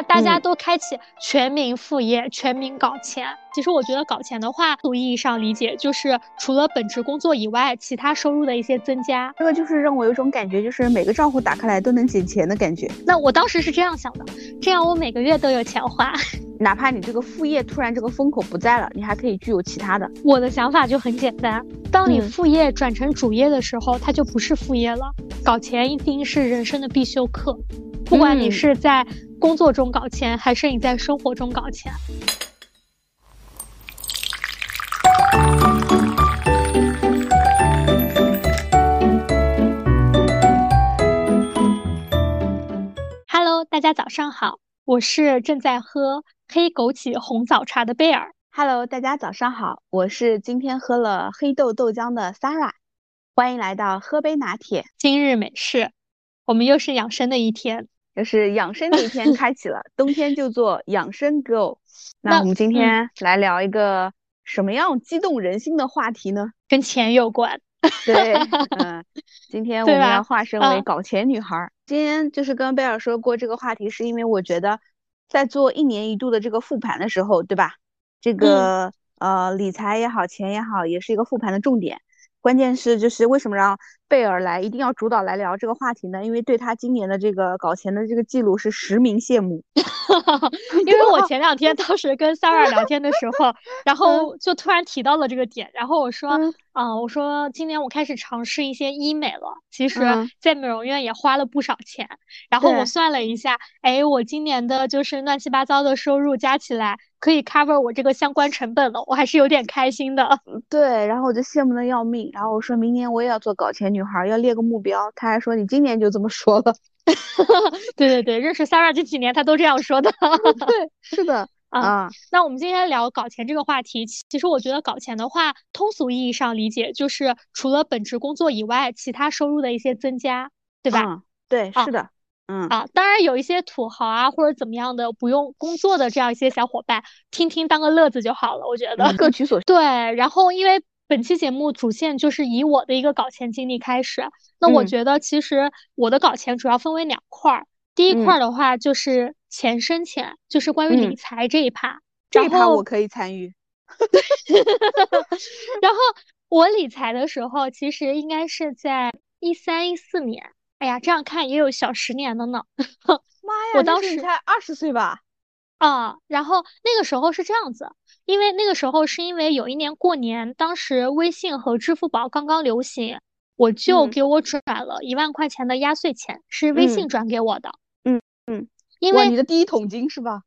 在大家都开启全民副业、全民搞钱。其实我觉得搞钱的话，从意义上理解，就是除了本职工作以外，其他收入的一些增加。这个就是让我有种感觉，就是每个账户打开来都能捡钱的感觉。那我当时是这样想的，这样我每个月都有钱花。哪怕你这个副业突然这个风口不在了，你还可以具有其他的。我的想法就很简单，当你副业转成主业的时候，它就不是副业了。搞钱一定是人生的必修课，不管你是在工作中搞钱，还是你在生活中搞钱。Hello，大家早上好，我是正在喝黑枸杞红枣茶的贝尔。Hello，大家早上好，我是今天喝了黑豆豆浆的 Sarah。欢迎来到喝杯拿铁，今日美式。我们又是养生的一天，又是养生的一天开启了。冬天就做养生 Go。那我们今天来聊一个什么样激动人心的话题呢？跟钱有关。对，嗯，今天我们要化身为搞钱女孩。今天就是跟贝尔说过这个话题，是因为我觉得在做一年一度的这个复盘的时候，对吧？这个呃理财也好，钱也好，也是一个复盘的重点。关键是，就是为什么让贝尔来一定要主导来聊这个话题呢？因为对他今年的这个搞钱的这个记录是实名羡慕。因为我前两天当时跟 Sarah 聊天的时候，然后就突然提到了这个点，然后我说，啊，我说今年我开始尝试一些医美了，其实在美容院也花了不少钱，然后我算了一下，哎，我今年的就是乱七八糟的收入加起来。可以 cover 我这个相关成本了，我还是有点开心的。对，然后我就羡慕的要命，然后我说明年我也要做搞钱女孩，要列个目标。他还说你今年就这么说了。对对对，认识 Sarah 这几年他都这样说的。对，是的啊。那我们今天聊搞钱这个话题，其实我觉得搞钱的话，通俗意义上理解就是除了本职工作以外，其他收入的一些增加，对吧？嗯，对，是的。嗯啊，当然有一些土豪啊或者怎么样的不用工作的这样一些小伙伴，听听当个乐子就好了，我觉得各取所需。对，然后因为本期节目主线就是以我的一个搞钱经历开始，那我觉得其实我的搞钱主要分为两块儿，第一块的话就是钱生钱，就是关于理财这一趴，这一趴我可以参与。然后我理财的时候，其实应该是在一三一四年。哎呀，这样看也有小十年了呢。妈呀，我当时才二十岁吧？啊，然后那个时候是这样子，因为那个时候是因为有一年过年，当时微信和支付宝刚刚流行，我就给我转了一万块钱的压岁钱，是微信转给我的。嗯嗯，因为你的第一桶金是吧？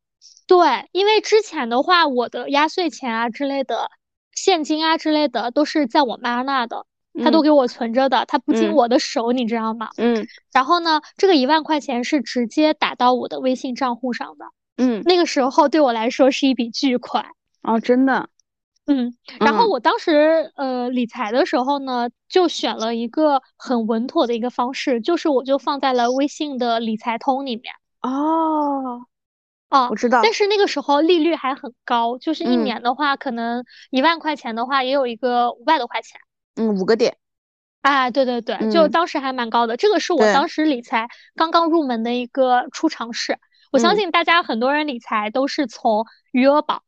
对，因为之前的话，我的压岁钱啊之类的，现金啊之类的都是在我妈那的。他都给我存着的，他不经我的手，你知道吗？嗯。然后呢，这个一万块钱是直接打到我的微信账户上的。嗯。那个时候对我来说是一笔巨款。哦，真的。嗯。然后我当时呃理财的时候呢，就选了一个很稳妥的一个方式，就是我就放在了微信的理财通里面。哦。哦，我知道。但是那个时候利率还很高，就是一年的话，可能一万块钱的话，也有一个五百多块钱。嗯，五个点，啊，对对对，就当时还蛮高的。这个是我当时理财刚刚入门的一个初尝试。我相信大家很多人理财都是从余额宝，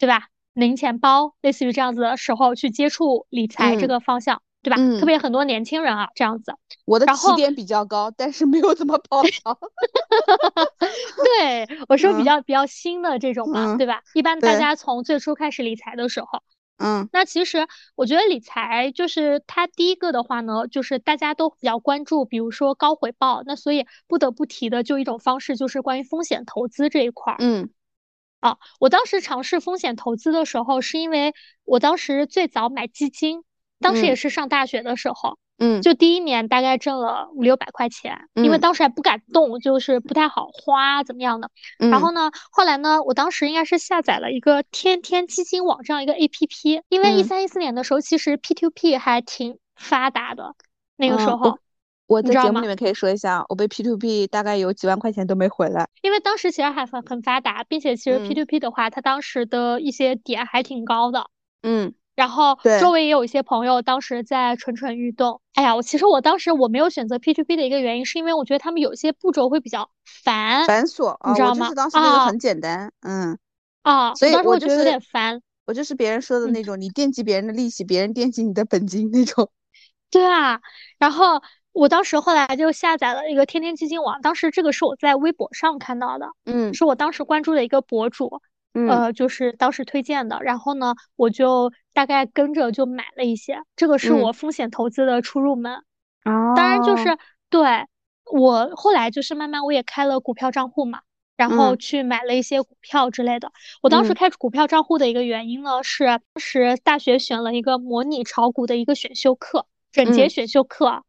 对吧？零钱包，类似于这样子的时候去接触理财这个方向，对吧？特别很多年轻人啊，这样子。我的起点比较高，但是没有怎么跑哈。对，我说比较比较新的这种嘛，对吧？一般大家从最初开始理财的时候。嗯，那其实我觉得理财就是它第一个的话呢，就是大家都比较关注，比如说高回报，那所以不得不提的就一种方式就是关于风险投资这一块儿。嗯，啊，我当时尝试风险投资的时候，是因为我当时最早买基金，当时也是上大学的时候。嗯，就第一年大概挣了五六百块钱，因为当时还不敢动，就是不太好花，怎么样的。然后呢，后来呢，我当时应该是下载了一个天天基金网这样一个 A P P，因为一三一四年的时候，其实 P to P 还挺发达的。那个时候，我在节目里面可以说一下，我被 P to P 大概有几万块钱都没回来。因为当时其实还很很发达，并且其实 P to P 的话，它当时的一些点还挺高的。嗯。然后周围也有一些朋友当时在蠢蠢欲动。哎呀，我其实我当时我没有选择 P to P 的一个原因，是因为我觉得他们有些步骤会比较烦繁琐，你知道吗？当时那个很简单，嗯啊，所以当时我就觉得有点烦。我就是别人说的那种，你惦记别人的利息，别人惦记你的本金那种。对啊，然后我当时后来就下载了一个天天基金网，当时这个是我在微博上看到的，嗯，是我当时关注的一个博主。呃，就是当时推荐的，然后呢，我就大概跟着就买了一些，这个是我风险投资的初入门。哦，当然就是对我后来就是慢慢我也开了股票账户嘛，然后去买了一些股票之类的。我当时开股票账户的一个原因呢，是当时大学选了一个模拟炒股的一个选修课，整节选修课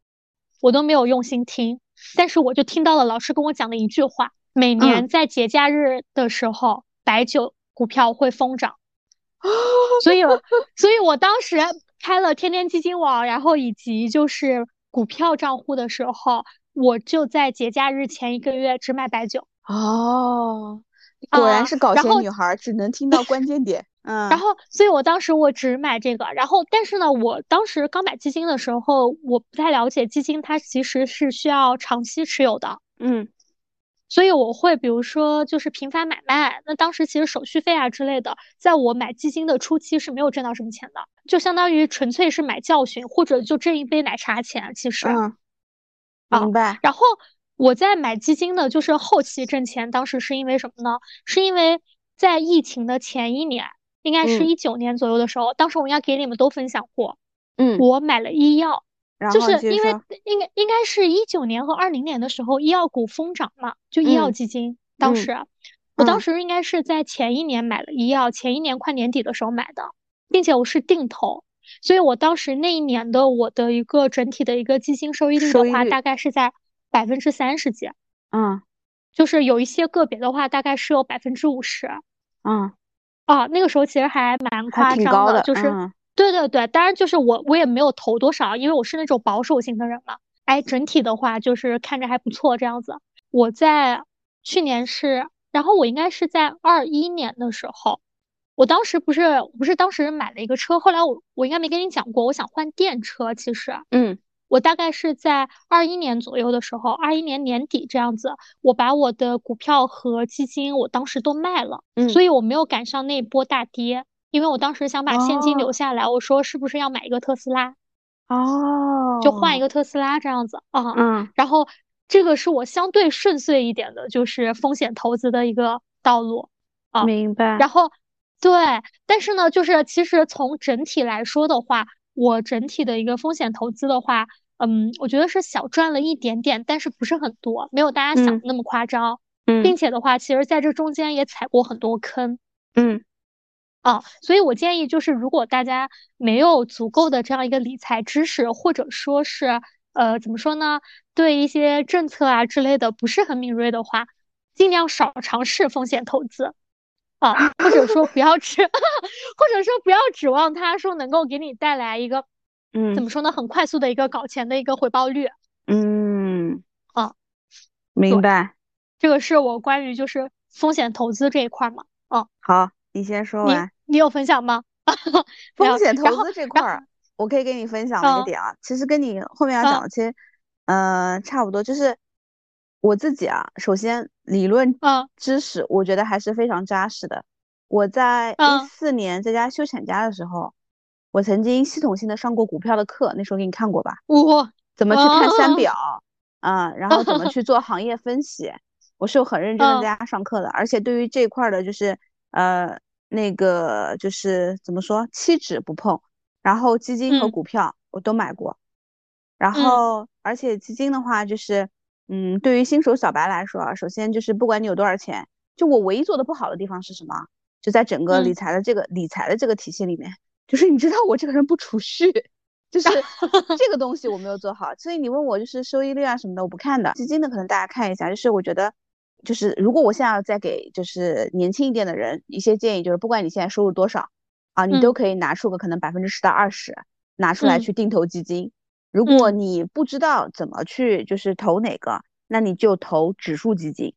我都没有用心听，但是我就听到了老师跟我讲的一句话：每年在节假日的时候。白酒股票会疯涨，所以，所以我当时开了天天基金网，然后以及就是股票账户的时候，我就在节假日前一个月只买白酒。哦，果然是搞钱女孩，只能听到关键点。嗯，然后，所以我当时我只买这个，然后，但是呢，我当时刚买基金的时候，我不太了解基金，它其实是需要长期持有的。嗯。所以我会比如说就是频繁买卖，那当时其实手续费啊之类的，在我买基金的初期是没有挣到什么钱的，就相当于纯粹是买教训或者就挣一杯奶茶钱。其实，嗯，明白。然后我在买基金的，就是后期挣钱，当时是因为什么呢？是因为在疫情的前一年，应该是一九年左右的时候，当时我应该给你们都分享过，嗯，我买了医药。就是因为应该应该是一九年和二零年的时候，医药股疯涨嘛，就医药基金。当时，我当时应该是在前一年买了医药，前一年快年底的时候买的，并且我是定投，所以我当时那一年的我的一个整体的一个基金收益率的话，大概是在百分之三十几。嗯，就是有一些个别的话，大概是有百分之五十。嗯，啊，那个时候其实还蛮夸张的，就是。对对对，当然就是我我也没有投多少，因为我是那种保守型的人嘛。哎，整体的话就是看着还不错这样子。我在去年是，然后我应该是在二一年的时候，我当时不是不是当时买了一个车，后来我我应该没跟你讲过，我想换电车。其实，嗯，我大概是在二一年左右的时候，二一年年底这样子，我把我的股票和基金我当时都卖了，嗯，所以我没有赶上那波大跌。因为我当时想把现金留下来，我说是不是要买一个特斯拉？哦，就换一个特斯拉这样子啊。嗯。然后这个是我相对顺遂一点的，就是风险投资的一个道路啊。明白。然后对，但是呢，就是其实从整体来说的话，我整体的一个风险投资的话，嗯，我觉得是小赚了一点点，但是不是很多，没有大家想的那么夸张。嗯。并且的话，其实在这中间也踩过很多坑。嗯。啊，所以我建议就是，如果大家没有足够的这样一个理财知识，或者说是呃，怎么说呢，对一些政策啊之类的不是很敏锐的话，尽量少尝试风险投资啊，或者说不要指，或者说不要指望它说能够给你带来一个，嗯，怎么说呢，很快速的一个搞钱的一个回报率。嗯，啊，明白。这个是我关于就是风险投资这一块嘛。嗯，好。你先说完，你有分享吗？风险投资这块儿，我可以给你分享一个点啊。其实跟你后面要讲的，其实，呃，差不多。就是我自己啊，首先理论知识，我觉得还是非常扎实的。我在一四年在家休产假的时候，我曾经系统性的上过股票的课，那时候给你看过吧？我怎么去看三表啊？然后怎么去做行业分析？我是有很认真的在家上课的，而且对于这一块的，就是。呃，那个就是怎么说，期指不碰，然后基金和股票我都买过，然后而且基金的话就是，嗯，对于新手小白来说啊，首先就是不管你有多少钱，就我唯一做的不好的地方是什么？就在整个理财的这个理财的这个体系里面，就是你知道我这个人不储蓄，就是 这个东西我没有做好，所以你问我就是收益率啊什么的我不看的，基金的可能大家看一下，就是我觉得。就是如果我现在要再给就是年轻一点的人一些建议，就是不管你现在收入多少啊，你都可以拿出个可能百分之十到二十拿出来去定投基金。如果你不知道怎么去就是投哪个，那你就投指数基金，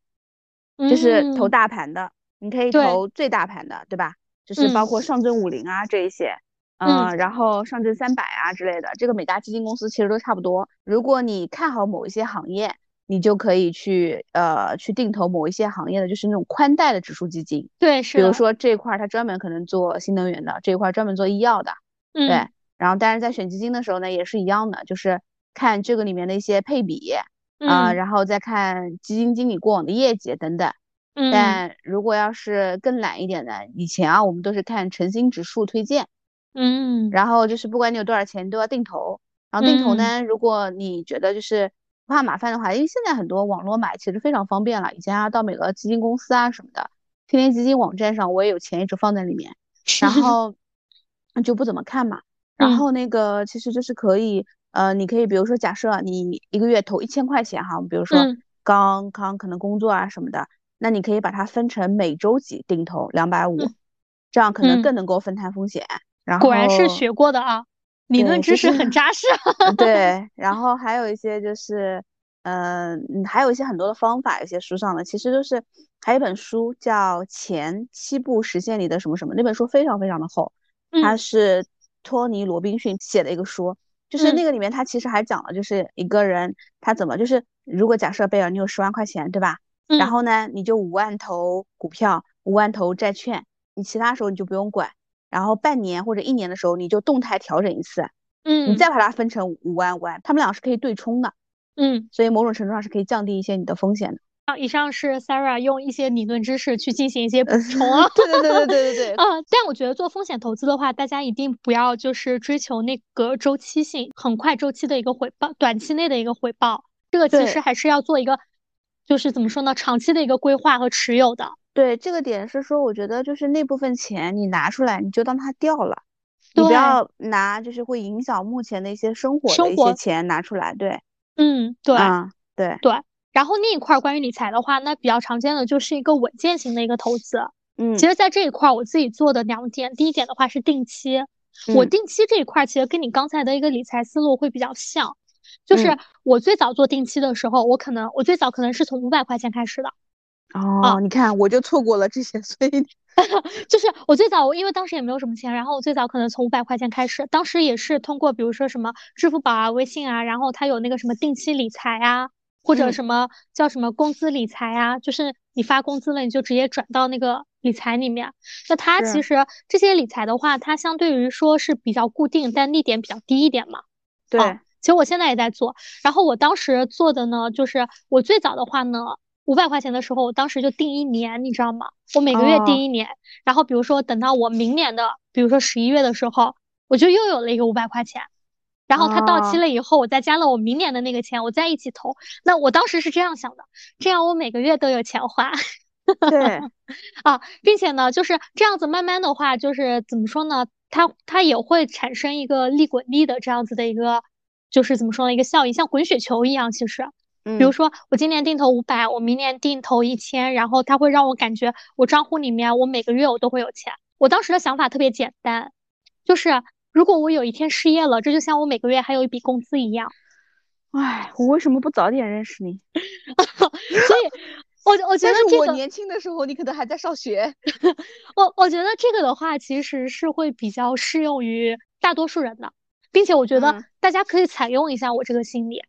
就是投大盘的，你可以投最大盘的，对吧？就是包括上证五零啊这一些。嗯，然后上证三百啊之类的，这个每家基金公司其实都差不多。如果你看好某一些行业，你就可以去呃去定投某一些行业的，就是那种宽带的指数基金。对，是。比如说这一块它专门可能做新能源的，这一块专门做医药的。嗯。对。然后，但是在选基金的时候呢，也是一样的，就是看这个里面的一些配比啊，然后再看基金经理过往的业绩等等。嗯。但如果要是更懒一点的，以前啊，我们都是看诚心指数推荐。嗯，然后就是不管你有多少钱都要定投，然后定投呢，如果你觉得就是不怕麻烦的话，因为现在很多网络买其实非常方便了，以前啊到每个基金公司啊什么的，天天基金网站上我也有钱一直放在里面，然 后就不怎么看嘛，然后那个其实就是可以，呃，你可以比如说假设你一个月投一千块钱哈，比如说刚刚可能工作啊什么的，那你可以把它分成每周几定投两百五，这样可能更能够分摊风险。然后果然是学过的啊，理论知识很扎实。对，然后还有一些就是，嗯，还有一些很多的方法，有些书上的其实都是，还有一本书叫《前七步实现你的什么什么》，那本书非常非常的厚，它是托尼罗宾逊写的一个书，就是那个里面他其实还讲了，就是一个人他怎么就是，如果假设贝尔你有十万块钱，对吧？然后呢，你就五万投股票，五万投债券，你其他时候你就不用管。然后半年或者一年的时候，你就动态调整一次，嗯，你再把它分成五万五万，他们俩是可以对冲的，嗯，所以某种程度上是可以降低一些你的风险的。啊，以上是 Sarah 用一些理论知识去进行一些补 充啊，对对对对对对。对，嗯，但我觉得做风险投资的话，大家一定不要就是追求那个周期性很快周期的一个回报，短期内的一个回报，这个其实还是要做一个，就是怎么说呢，长期的一个规划和持有的。对这个点是说，我觉得就是那部分钱你拿出来，你就当它掉了，你不要拿就是会影响目前的一些生活的一些钱拿出来。对，嗯，对，对对。然后那一块关于理财的话，那比较常见的就是一个稳健型的一个投资。嗯，其实，在这一块我自己做的两点，第一点的话是定期。我定期这一块其实跟你刚才的一个理财思路会比较像，就是我最早做定期的时候，我可能我最早可能是从五百块钱开始的。哦，你看我就错过了这些，所以 就是我最早，因为当时也没有什么钱，然后我最早可能从五百块钱开始，当时也是通过比如说什么支付宝啊、微信啊，然后它有那个什么定期理财啊，或者什么叫什么工资理财啊，就是你发工资了你就直接转到那个理财里面。那它其实这些理财的话，它相对于说是比较固定，但利点比较低一点嘛。对，其实我现在也在做，然后我当时做的呢，就是我最早的话呢。五百块钱的时候，我当时就定一年，你知道吗？我每个月定一年，然后比如说等到我明年的，比如说十一月的时候，我就又有了一个五百块钱，然后它到期了以后，我再加了我明年的那个钱，我再一起投。那我当时是这样想的，这样我每个月都有钱花。对，啊，并且呢，就是这样子慢慢的话，就是怎么说呢？它它也会产生一个利滚利的这样子的一个，就是怎么说呢？一个效应，像滚雪球一样，其实。比如说，我今年定投五百，我明年定投一千，然后它会让我感觉我账户里面我每个月我都会有钱。我当时的想法特别简单，就是如果我有一天失业了，这就像我每个月还有一笔工资一样。唉，我为什么不早点认识你？所以，我我觉得这个我年轻的时候你可能还在上学。我我觉得这个的话其实是会比较适用于大多数人的，并且我觉得大家可以采用一下我这个心理。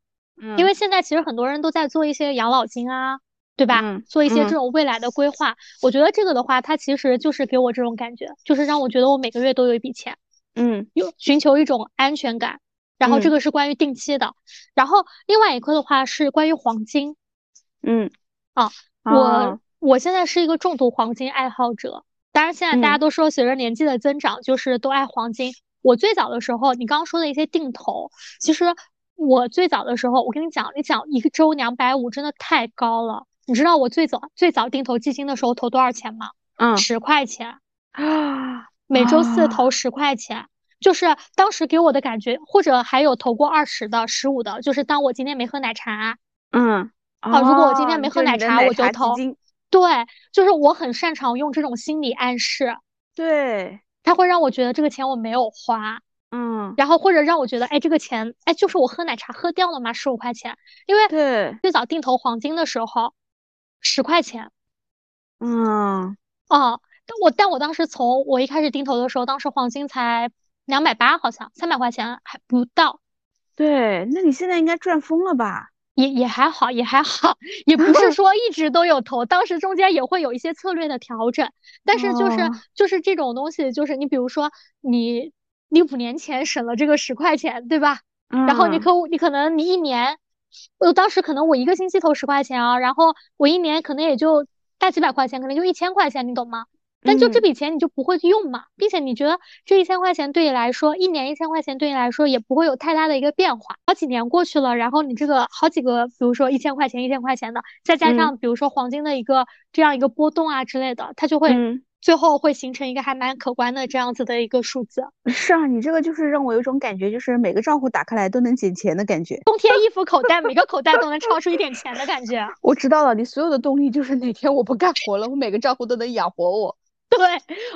因为现在其实很多人都在做一些养老金啊，对吧？做一些这种未来的规划。我觉得这个的话，它其实就是给我这种感觉，就是让我觉得我每个月都有一笔钱，嗯，有寻求一种安全感。然后这个是关于定期的。然后另外一个的话是关于黄金，嗯，啊，我我现在是一个重度黄金爱好者。当然现在大家都说随着年纪的增长，就是都爱黄金。我最早的时候，你刚刚说的一些定投，其实。我最早的时候，我跟你讲，你讲一个周两百五真的太高了。你知道我最早最早定投基金的时候投多少钱吗？嗯，十块钱啊，每周四投十块钱，就是当时给我的感觉，或者还有投过二十的、十五的，就是当我今天没喝奶茶，嗯，好，如果我今天没喝奶茶，我就投。对，就是我很擅长用这种心理暗示，对，它会让我觉得这个钱我没有花。嗯，然后或者让我觉得，哎，这个钱，哎，就是我喝奶茶喝掉了嘛，十五块钱。因为对最早定投黄金的时候，十块钱。嗯，哦，但我但我当时从我一开始定投的时候，当时黄金才两百八，好像三百块钱还不到。对，那你现在应该赚疯了吧？也也还好，也还好，也不是 说一直都有投，当时中间也会有一些策略的调整，但是就是就是这种东西，就是你比如说你你五年前省了这个十块钱，对吧？然后你可你可能你一年，我当时可能我一个星期投十块钱啊，然后我一年可能也就大几百块钱，可能就一千块钱，你懂吗？但就这笔钱你就不会去用嘛，并且你觉得这一千块钱对你来说，一年一千块钱对你来说也不会有太大的一个变化。好几年过去了，然后你这个好几个，比如说一千块钱、一千块钱的，再加上比如说黄金的一个这样一个波动啊之类的，它就会最后会形成一个还蛮可观的这样子的一个数字。是啊，你这个就是让我有种感觉，就是每个账户打开来都能捡钱的感觉。冬天衣服口袋每个口袋都能超出一点钱的感觉。我知道了，你所有的动力就是哪天我不干活了，我每个账户都能养活我。对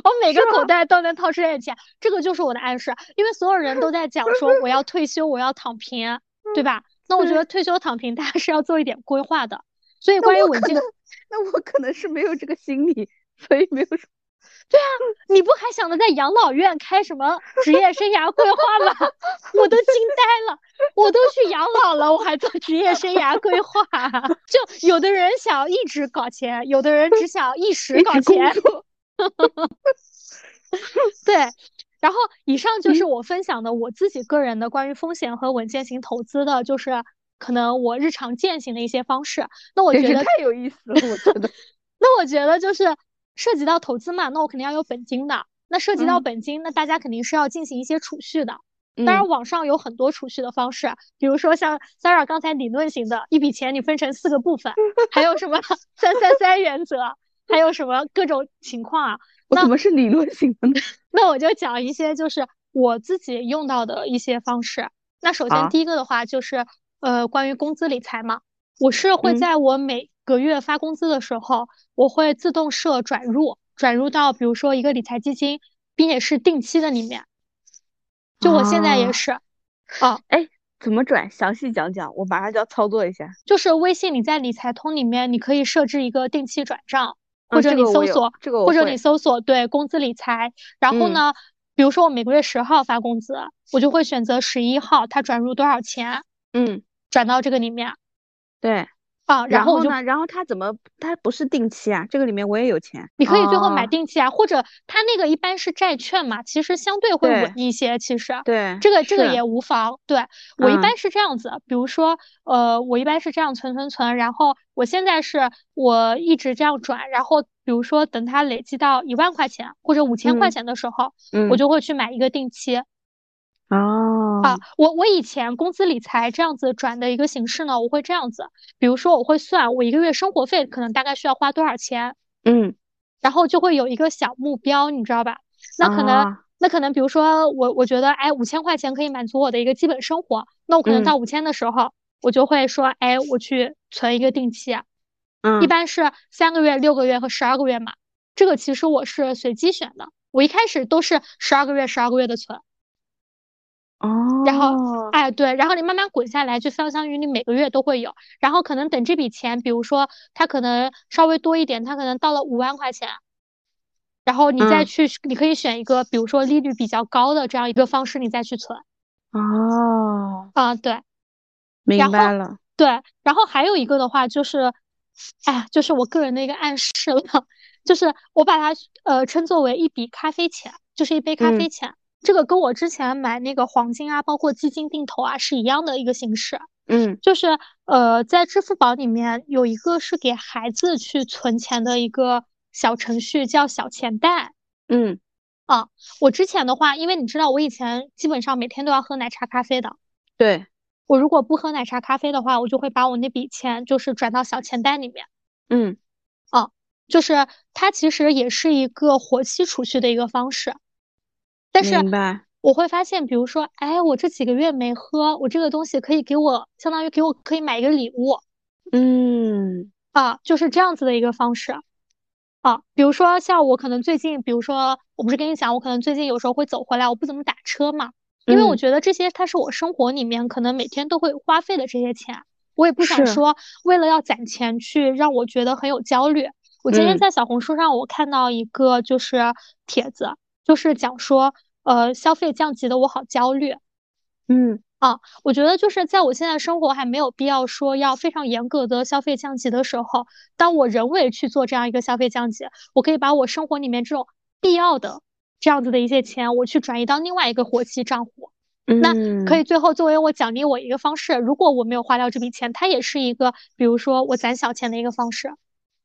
我每个口袋都能掏出点钱，这个就是我的暗示。因为所有人都在讲说我要退休，我要躺平，对吧？那我觉得退休躺平，大家是要做一点规划的。所以关于稳健，那我可能是没有这个心理，所以没有说。对啊，你不还想着在养老院开什么职业生涯规划吗？我都惊呆了，我都去养老了，我还做职业生涯规划？就有的人想一直搞钱，有的人只想一时搞钱。对，然后以上就是我分享的我自己个人的关于风险和稳健型投资的，就是可能我日常践行的一些方式。那我觉得太有意思了，我觉得。那我觉得就是涉及到投资嘛，那我肯定要有本金的。那涉及到本金，那大家肯定是要进行一些储蓄的。当然，网上有很多储蓄的方式，比如说像 Sarah 刚才理论型的，一笔钱你分成四个部分，还有什么 三三三原则。还有什么各种情况啊？我怎么是理论型的呢？那我就讲一些，就是我自己用到的一些方式。那首先第一个的话，就是呃，关于工资理财嘛，我是会在我每个月发工资的时候，我会自动设转入，转入到比如说一个理财基金，并且是定期的里面。就我现在也是。哦，哎，怎么转？详细讲讲，我马上就要操作一下。就是微信你在理财通里面，你可以设置一个定期转账。或者你搜索，或者你搜索对工资理财，然后呢，比如说我每个月十号发工资，我就会选择十一号它转入多少钱，嗯，转到这个里面，对。啊，然后呢？然后他怎么？他不是定期啊？这个里面我也有钱。你可以最后买定期啊，或者他那个一般是债券嘛，其实相对会稳一些。其实对这个这个也无妨。对我一般是这样子，比如说呃，我一般是这样存存存，然后我现在是我一直这样转，然后比如说等它累积到一万块钱或者五千块钱的时候，我就会去买一个定期。哦啊，我我以前工资理财这样子转的一个形式呢，我会这样子，比如说我会算我一个月生活费可能大概需要花多少钱，嗯，然后就会有一个小目标，你知道吧？那可能那可能比如说我我觉得哎五千块钱可以满足我的一个基本生活，那我可能到。五千的时候，我就会说哎我去存一个定期，嗯，一般是三个月、六个月和十二个月嘛，这个其实我是随机选的，我一开始都是十二个月、十二个月的存。哦，然后，哎，对，然后你慢慢滚下来，就相当于你每个月都会有，然后可能等这笔钱，比如说它可能稍微多一点，它可能到了五万块钱，然后你再去，你可以选一个，比如说利率比较高的这样一个方式，你再去存。哦，啊，对，明白了。对，然后还有一个的话就是，哎呀，就是我个人的一个暗示了，就是我把它呃称作为一笔咖啡钱，就是一杯咖啡钱。这个跟我之前买那个黄金啊，包括基金定投啊是一样的一个形式。嗯，就是呃，在支付宝里面有一个是给孩子去存钱的一个小程序，叫小钱袋。嗯，啊，我之前的话，因为你知道我以前基本上每天都要喝奶茶咖啡的。对，我如果不喝奶茶咖啡的话，我就会把我那笔钱就是转到小钱袋里面。嗯，啊，就是它其实也是一个活期储蓄的一个方式。但是我会发现，比如说，哎，我这几个月没喝，我这个东西可以给我，相当于给我可以买一个礼物，嗯，啊，就是这样子的一个方式，啊，比如说像我可能最近，比如说我不是跟你讲，我可能最近有时候会走回来，我不怎么打车嘛，因为我觉得这些它是我生活里面可能每天都会花费的这些钱，我也不想说为了要攒钱去让我觉得很有焦虑。我今天在小红书上我看到一个就是帖子。就是讲说，呃消费降级的，我好焦虑。嗯啊，我觉得就是在我现在生活还没有必要说要非常严格的消费降级的时候，当我人为去做这样一个消费降级，我可以把我生活里面这种必要的这样子的一些钱，我去转移到另外一个活期账户。那可以最后作为我奖励我一个方式。如果我没有花掉这笔钱，它也是一个，比如说我攒小钱的一个方式。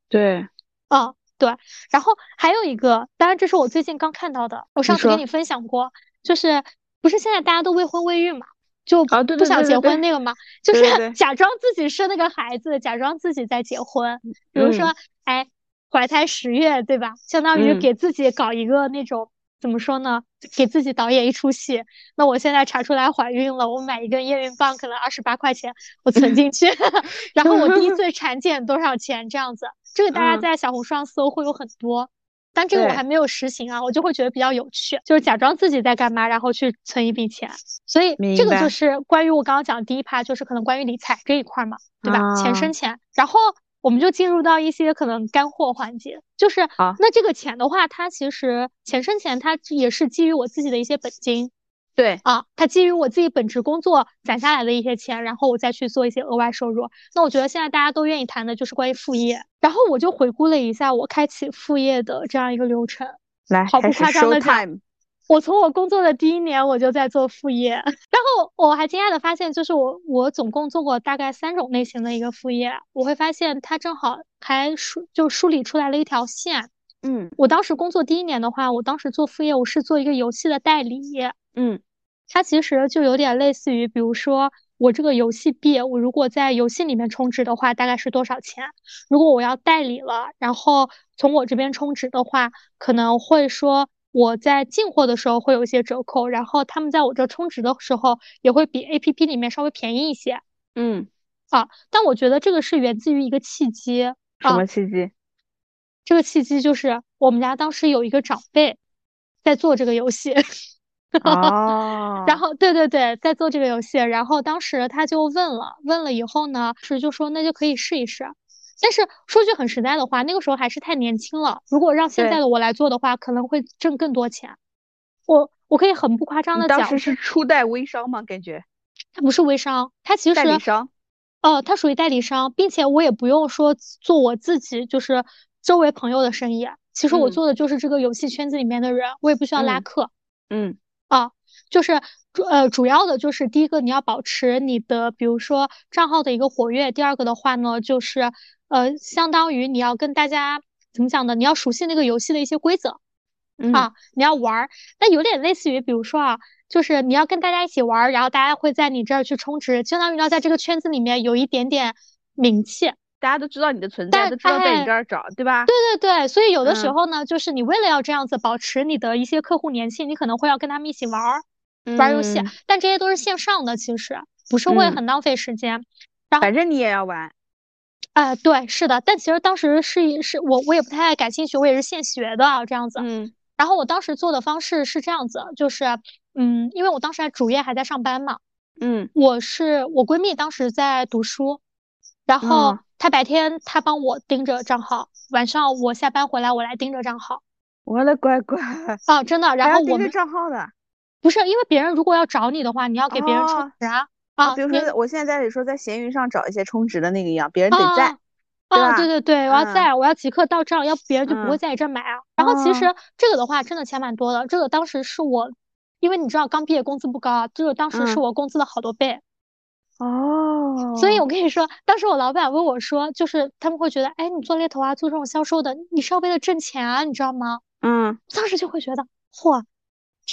对，嗯，对。然后还有一个，当然这是我最近刚看到的，我上次跟你分享过，就是不是现在大家都未婚未育嘛，就不想结婚那个嘛，就是 假装自己生了个孩子，假装自己在结婚。比如说，哎，怀胎十月，对吧？相当于给自己搞一个那种。怎么说呢？给自己导演一出戏。那我现在查出来怀孕了，我买一根验孕棒可能二十八块钱，我存进去。然后我第一次产检多少钱？这样子，这个大家在小红书上搜会有很多，但这个我还没有实行啊，我就会觉得比较有趣，就是假装自己在干嘛，然后去存一笔钱。所以这个就是关于我刚刚讲的第一趴，就是可能关于理财这一块嘛，对吧？钱生钱，然后。我们就进入到一些可能干货环节，就是啊，那这个钱的话，它其实钱生钱，它也是基于我自己的一些本金，对啊，它基于我自己本职工作攒下来的一些钱，然后我再去做一些额外收入。那我觉得现在大家都愿意谈的就是关于副业，然后我就回顾了一下我开启副业的这样一个流程，来，毫不夸张的讲。我从我工作的第一年我就在做副业，然后我还惊讶的发现，就是我我总共做过大概三种类型的一个副业，我会发现它正好还梳就梳理出来了一条线。嗯，我当时工作第一年的话，我当时做副业，我是做一个游戏的代理。嗯，它其实就有点类似于，比如说我这个游戏币，我如果在游戏里面充值的话，大概是多少钱？如果我要代理了，然后从我这边充值的话，可能会说。我在进货的时候会有一些折扣，然后他们在我这充值的时候也会比 A P P 里面稍微便宜一些。嗯，啊，但我觉得这个是源自于一个契机。什么契机？这个契机就是我们家当时有一个长辈在做这个游戏。哦。然后，对对对，在做这个游戏，然后当时他就问了，问了以后呢，是就说那就可以试一试。但是说句很实在的话，那个时候还是太年轻了。如果让现在的我来做的话，可能会挣更多钱。我我可以很不夸张的讲，当时是初代微商吗？感觉它不是微商，它其实代理商。哦，它属于代理商，并且我也不用说做我自己，就是周围朋友的生意。其实我做的就是这个游戏圈子里面的人，我也不需要拉客。嗯啊，就是主呃主要的就是第一个你要保持你的，比如说账号的一个活跃。第二个的话呢，就是。呃，相当于你要跟大家怎么讲呢？你要熟悉那个游戏的一些规则啊，你要玩儿。那有点类似于，比如说啊，就是你要跟大家一起玩儿，然后大家会在你这儿去充值，相当于要在这个圈子里面有一点点名气，大家都知道你的存在，都知道在你这儿找，对吧？对对对，所以有的时候呢，就是你为了要这样子保持你的一些客户粘性，你可能会要跟他们一起玩儿玩游戏，但这些都是线上的，其实不是会很浪费时间。反正你也要玩。啊，对，是的，但其实当时是是我我也不太感兴趣，我也是现学的这样子。嗯，然后我当时做的方式是这样子，就是嗯，因为我当时还主业还在上班嘛。嗯，我是我闺蜜当时在读书，然后他白天他帮我盯着账号，晚上我下班回来我来盯着账号。我的乖乖哦，真的，然后我们账号的不是因为别人如果要找你的话，你要给别人充值啊。啊，比如说我现在在说在闲鱼上找一些充值的那个一样，别人得在，啊，对对对，我要在，我要即刻到账，要不别人就不会在你这买啊。然后其实这个的话，真的钱蛮多的，这个当时是我，因为你知道刚毕业工资不高啊，这个当时是我工资的好多倍。哦。所以我跟你说，当时我老板问我说，就是他们会觉得，哎，你做猎头啊，做这种销售的，你是要为了挣钱啊，你知道吗？嗯。当时就会觉得，嚯。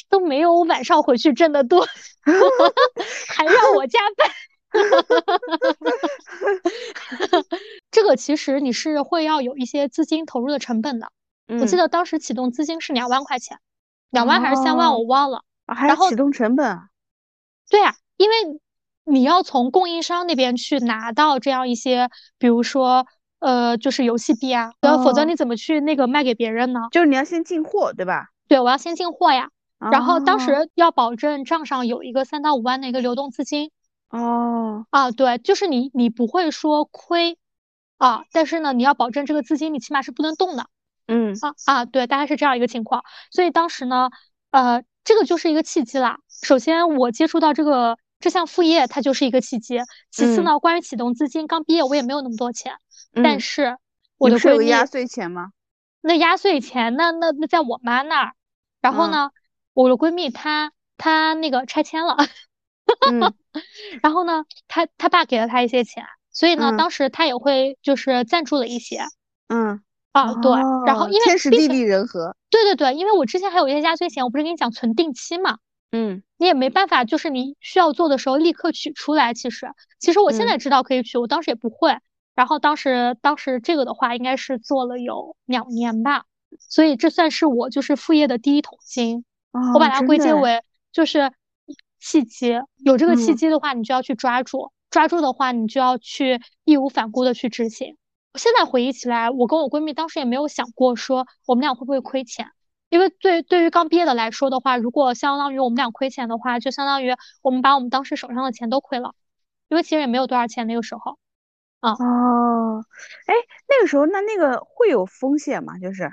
都没有我晚上回去挣的多，还让我加班。这个其实你是会要有一些资金投入的成本的。我记得当时启动资金是两万块钱，两万还是三万我忘了。然后启动成本？对啊，因为你要从供应商那边去拿到这样一些，比如说呃，就是游戏币啊，否则你怎么去那个卖给别人呢？就是你要先进货，对吧？对，我要先进货呀。然后当时要保证账上有一个三到五万的一个流动资金。哦，啊，对，就是你你不会说亏，啊，但是呢，你要保证这个资金你起码是不能动的。嗯，啊啊，对，大概是这样一个情况。所以当时呢，呃，这个就是一个契机啦。首先，我接触到这个这项副业，它就是一个契机。其次呢，关于启动资金，刚毕业我也没有那么多钱，但是我的闺蜜压岁钱吗？那压岁钱，那那那在我妈那儿。然后呢，我的闺蜜她她那个拆迁了，然后呢，她她爸给了她一些钱，所以呢，当时她也会就是赞助了一些。嗯。啊，对，然后因为天时地利人和，对对对，因为我之前还有一些压岁钱，我不是跟你讲存定期嘛，嗯，你也没办法，就是你需要做的时候立刻取出来。其实，其实我现在知道可以取，我当时也不会。然后当时当时这个的话，应该是做了有两年吧，所以这算是我就是副业的第一桶金。我把它归结为就是契机，有这个契机的话，你就要去抓住，抓住的话，你就要去义无反顾的去执行。现在回忆起来，我跟我闺蜜当时也没有想过说我们俩会不会亏钱，因为对对于刚毕业的来说的话，如果相当于我们俩亏钱的话，就相当于我们把我们当时手上的钱都亏了，因为其实也没有多少钱那个时候。啊哦，哎，那个时候那那个会有风险吗？就是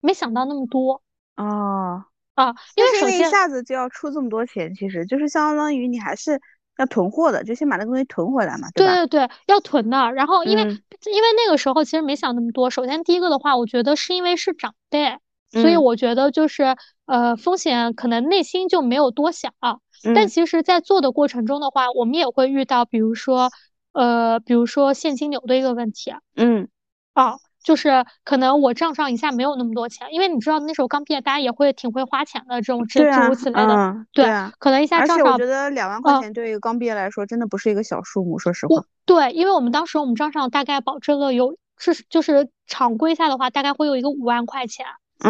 没想到那么多。哦啊，因为首先一下子就要出这么多钱，其实就是相当于你还是。要囤货的，就先把那个东西囤回来嘛，对吧？对对对，要囤的。然后因为因为那个时候其实没想那么多。首先第一个的话，我觉得是因为是长辈，所以我觉得就是呃风险可能内心就没有多想啊。但其实，在做的过程中的话，我们也会遇到，比如说呃，比如说现金流的一个问题。嗯，啊。就是可能我账上一下没有那么多钱，因为你知道那时候刚毕业，大家也会挺会花钱的，这种诸如此类的。对，可能一下账上。我觉得两万块钱对于刚毕业来说，真的不是一个小数目，说实话。对，因为我们当时我们账上大概保证了有是就是常规下的话，大概会有一个五万块钱，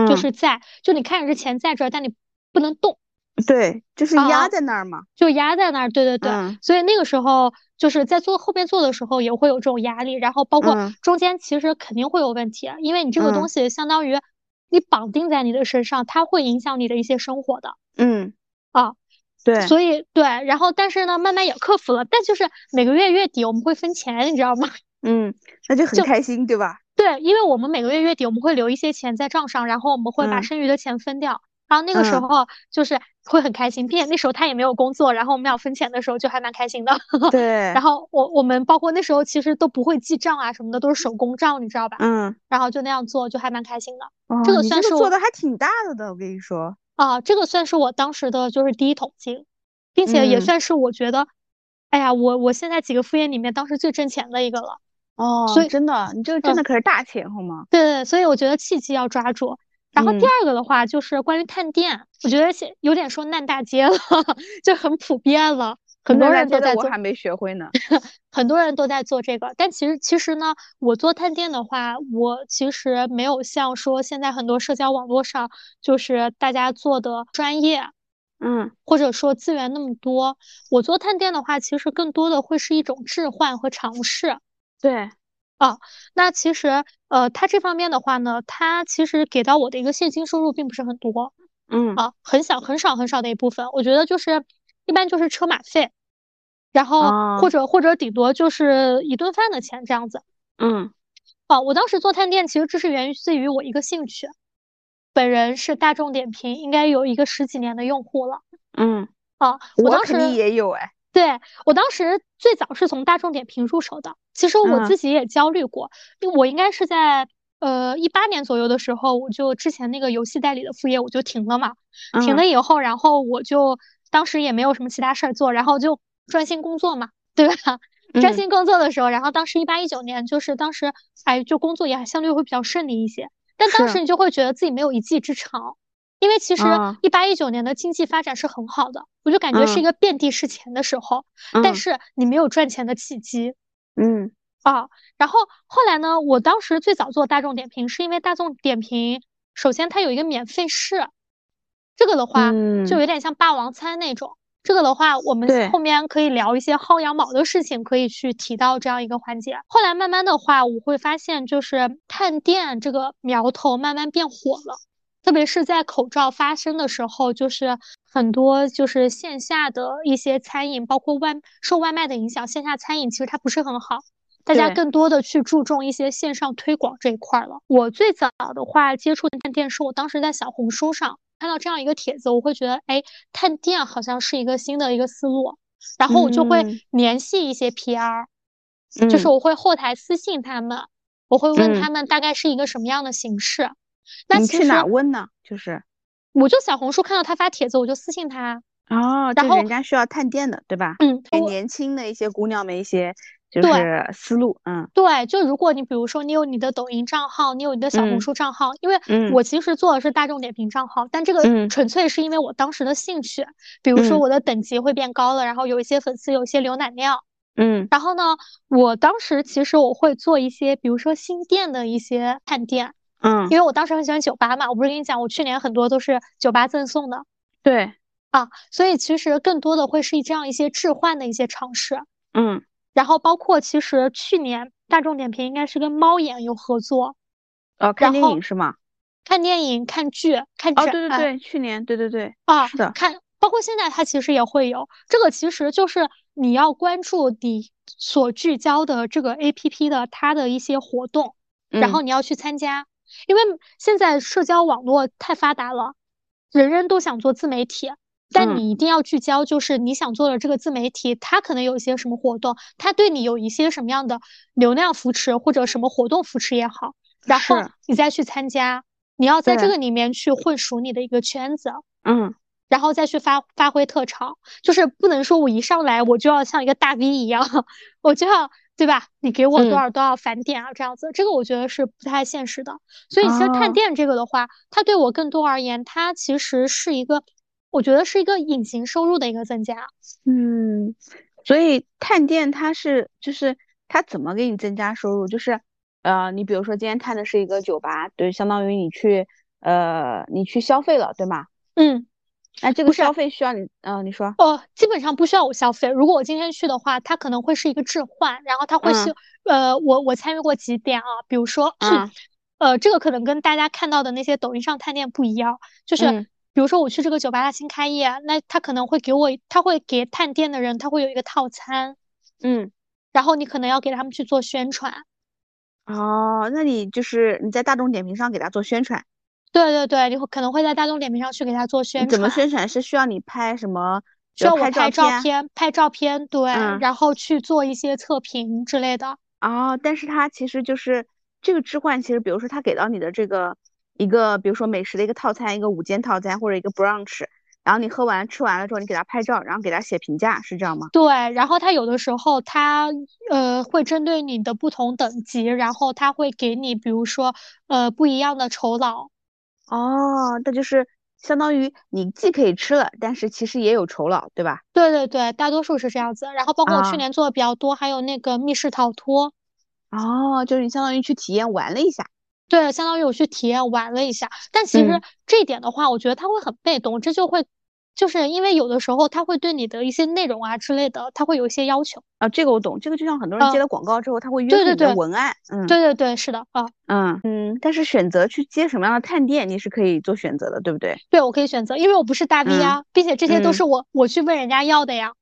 就是在就你看着这钱在这儿，但你不能动。对，就是压在那儿嘛，就压在那儿。对对对，所以那个时候就是在做后边做的时候也会有这种压力，然后包括中间其实肯定会有问题，因为你这个东西相当于你绑定在你的身上，它会影响你的一些生活的。嗯，啊，对，所以对，然后但是呢，慢慢也克服了，但就是每个月月底我们会分钱，你知道吗？嗯，那就很开心，对吧？对，因为我们每个月月底我们会留一些钱在账上，然后我们会把剩余的钱分掉。然后那个时候就是会很开心，并且那时候他也没有工作，然后我们俩分钱的时候就还蛮开心的。对。然后我我们包括那时候其实都不会记账啊什么的，都是手工账，你知道吧？嗯。然后就那样做，就还蛮开心的。哦。这个算是做的还挺大的的，我跟你说。啊，这个算是我当时的就是第一桶金，并且也算是我觉得，哎呀，我我现在几个副业里面当时最挣钱的一个了。哦。所以真的，你这个真的可是大钱，好吗？对对，所以我觉得契机要抓住。然后第二个的话就是关于探店，我觉得有点说烂大街了，就很普遍了，很多人都在做。我还没学会呢。很多人都在做这个，但其实其实呢，我做探店的话，我其实没有像说现在很多社交网络上就是大家做的专业，嗯，或者说资源那么多。我做探店的话，其实更多的会是一种置换和尝试。对。啊，那其实，呃，他这方面的话呢，他其实给到我的一个现金收入并不是很多，嗯，啊，很小很少很少的一部分，我觉得就是一般就是车马费，然后或。者或者顶多就是一顿饭的钱这样子，嗯，啊，我当时做探店，其实这是源于自于我一个兴趣，本人是大众点评，应该有一个十几年的用户了，嗯，啊，我当时也有哎。对我当时最早是从大众点评入手的，其实我自己也焦虑过，因为我应该是在呃一八年左右的时候，我就之前那个游戏代理的副业我就停了嘛，停了以后，然后我就当时也没有什么其他事儿做，然后就专心工作嘛，对吧？专心工作的时候，然后当时一八一九年就是当时哎就工作也相对会比较顺利一些，但当时你就会觉得自己没有一技之长。因为其实一八一九年的经济发展是很好的，我就感觉是一个遍地是钱的时候，但是你没有赚钱的契机。嗯啊，然后后来呢，我当时最早做大众点评，是因为大众点评首先它有一个免费试，这个的话就有点像霸王餐那种。这个的话，我们后面可以聊一些薅羊毛的事情，可以去提到这样一个环节。后来慢慢的话，我会发现就是探店这个苗头慢慢变火了。特别是在口罩发生的时候，就是很多就是线下的一些餐饮，包括外受外卖的影响，线下餐饮其实它不是很好，大家更多的去注重一些线上推广这一块了。我最早的话接触探店是我当时在小红书上看到这样一个帖子，我会觉得，哎，探店好像是一个新的一个思路，然后我就会联系一些 PR，就是我会后台私信他们，我会问他们大概是一个什么样的形式。那你去哪问呢？就是，我就小红书看到他发帖子，我就私信他。哦，然后人家需要探店的，对吧？嗯，给年轻的一些姑娘们一些就是思路，嗯，对，就如果你比如说你有你的抖音账号，你有你的小红书账号，因为我其实做的是大众点评账号，但这个纯粹是因为我当时的兴趣，比如说我的等级会变高了，然后有一些粉丝有一些浏览量，嗯，然后呢，我当时其实我会做一些，比如说新店的一些探店，嗯，因为我当时很喜欢酒吧嘛，我不是跟你讲，我去年很多都是酒吧赠送的，对。啊，所以其实更多的会是这样一些置换的一些尝试，嗯，然后包括其实去年大众点评应该是跟猫眼有合作，哦，看电影是吗？看电影、看剧、看哦，对对对，去年对对对，啊，是的，看，包括现在它其实也会有这个，其实就是你要关注你所聚焦的这个 A P P 的它的一些活动，然后你要去参加，因为现在社交网络太发达了，人人都想做自媒体。但你一定要聚焦，就是你想做的这个自媒体，它可能有一些什么活动，它对你有一些什么样的流量扶持或者什么活动扶持也好，然后你再去参加，你要在这个里面去混熟你的一个圈子，嗯，然后再去发发挥特长，就是不能说我一上来我就要像一个大 V 一样，我就要对吧？你给我多少多少返点啊，这样子，这个我觉得是不太现实的。所以其实探店这个的话，它对我更多而言，它其实是一个。我觉得是一个隐形收入的一个增加，嗯，所以探店它是就是它怎么给你增加收入？就是呃，你比如说今天探的是一个酒吧，对，相当于你去呃你去消费了，对吗？嗯，那这个消费需要你，嗯，你说？哦，基本上不需要我消费。如果我今天去的话，它可能会是一个置换，然后它会是呃，我我参与过几点啊，比如说，呃，这个可能跟大家看到的那些抖音上探店不一样，就是。比如说我去这个酒吧，它新开业，那他可能会给我，他会给探店的人，他会有一个套餐，嗯，然后你可能要给他们去做宣传。哦，那你就是你在大众点评上给他做宣传？对对对，你会可能会在大众点评上去给他做宣传。怎么宣传？是需要你拍什么？需要我拍照片？拍照片，对，然后去做一些测评之类的。哦，但是他其实就是这个置换，其实比如说他给到你的这个。一个比如说美食的一个套餐，一个午间套餐或者一个 brunch，然后你喝完吃完了之后，你给他拍照，然后给他写评价，是这样吗？对，然后他有的时候他呃会针对你的不同等级，然后他会给你比如说呃不一样的酬劳。哦，那就是相当于你既可以吃了，但是其实也有酬劳，对吧？对对对，大多数是这样子。然后包括我去年做的比较多，还有那个密室逃脱。哦，就是你相当于去体验玩了一下。对，相当于我去体验玩了一下，但其实这一点的话，我觉得他会很被动，这就会，就是因为有的时候他会对你的一些内容啊之类的，他会有一些要求啊。这个我懂，这个就像很多人接了广告之后，他会约你的文案，嗯，对对对，是的啊，嗯嗯，但是选择去接什么样的探店，你是可以做选择的，对不对？对，我可以选择，因为我不是大 V 啊，并且这些都是我我去问人家要的呀。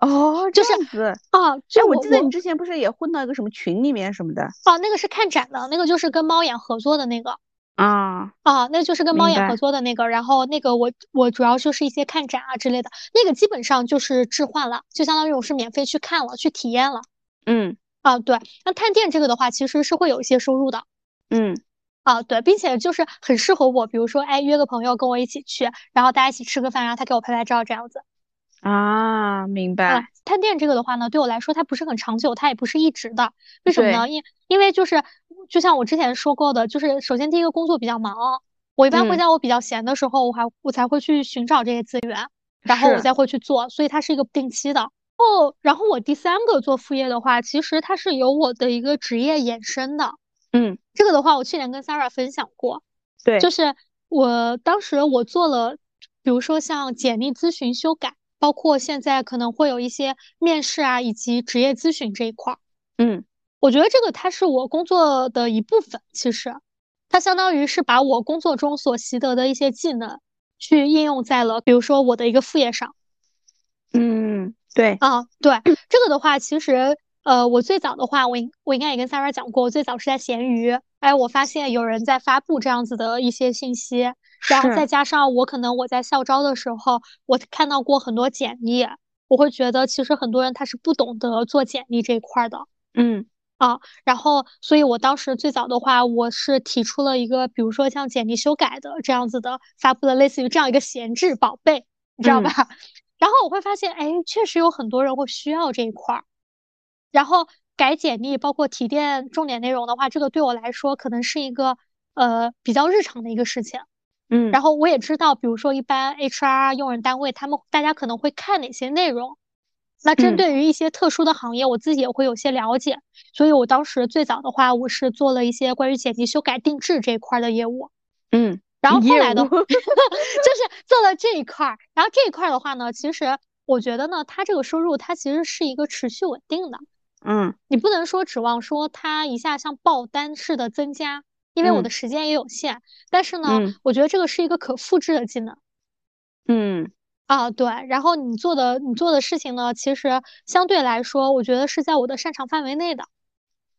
哦，这样子啊，就我记得你之前不是也混到一个什么群里面什么的？哦，那个是看展的，那个就是跟猫眼合作的那个。啊啊，那就是跟猫眼合作的那个，然后那个我我主要就是一些看展啊之类的，那个基本上就是置换了，就相当于我是免费去看了，去体验了。嗯啊，对，那探店这个的话，其实是会有一些收入的。嗯啊，对，并且就是很适合我，比如说哎约个朋友跟我一起去，然后大家一起吃个饭，然后他给我拍拍照这样子。啊，明白。探店这个的话呢，对我来说它不是很长久，它也不是一直的。为什么呢？因因为就是。就像我之前说过的，就是首先第一个工作比较忙，我一般会在我比较闲的时候，我还我才会去寻找这些资源，然后我再会去做，所以它是一个不定期的。哦，然后我第三个做副业的话，其实它是由我的一个职业衍生的。嗯，这个的话，我去年跟 Sarah 分享过。对，就是我当时我做了，比如说像简历咨询修改，包括现在可能会有一些面试啊，以及职业咨询这一块儿。嗯。我觉得这个它是我工作的一部分，其实它相当于是把我工作中所习得的一些技能去应用在了，比如说我的一个副业上。嗯，对啊，对这个的话，其实呃，我最早的话，我应我应该也跟 Sarah 讲过，我最早是在闲鱼，哎，我发现有人在发布这样子的一些信息，然后再加上我可能我在校招的时候，我看到过很多简历，我会觉得其实很多人他是不懂得做简历这一块的。嗯啊，然后所以我当时最早的话，我是提出了一个，比如说像简历修改的这样子的，发布了类似于这样一个闲置宝贝，你知道吧？然后我会发现，哎，确实有很多人会需要这一块儿。然后改简历，包括提炼重点内容的话，这个对我来说可能是一个呃比较日常的一个事情。嗯，然后我也知道，比如说一般 HR 用人单位，他们大家可能会看哪些内容。那针对于一些特殊的行业，我自己也会有些了解。所以我当时最早的话，我是做了一些关于剪辑修改定制这一块的业务。嗯。然后后来的，就是做了这一块儿。然后这一块儿的话呢，其实我觉得呢，它这个收入它其实是一个持续稳定的。嗯，你不能说指望说它一下像爆单式的增加，因为我的时间也有限。但是呢，我觉得这个是一个可复制的技能。嗯，啊对。然后你做的你做的事情呢，其实相对来说，我觉得是在我的擅长范围内的。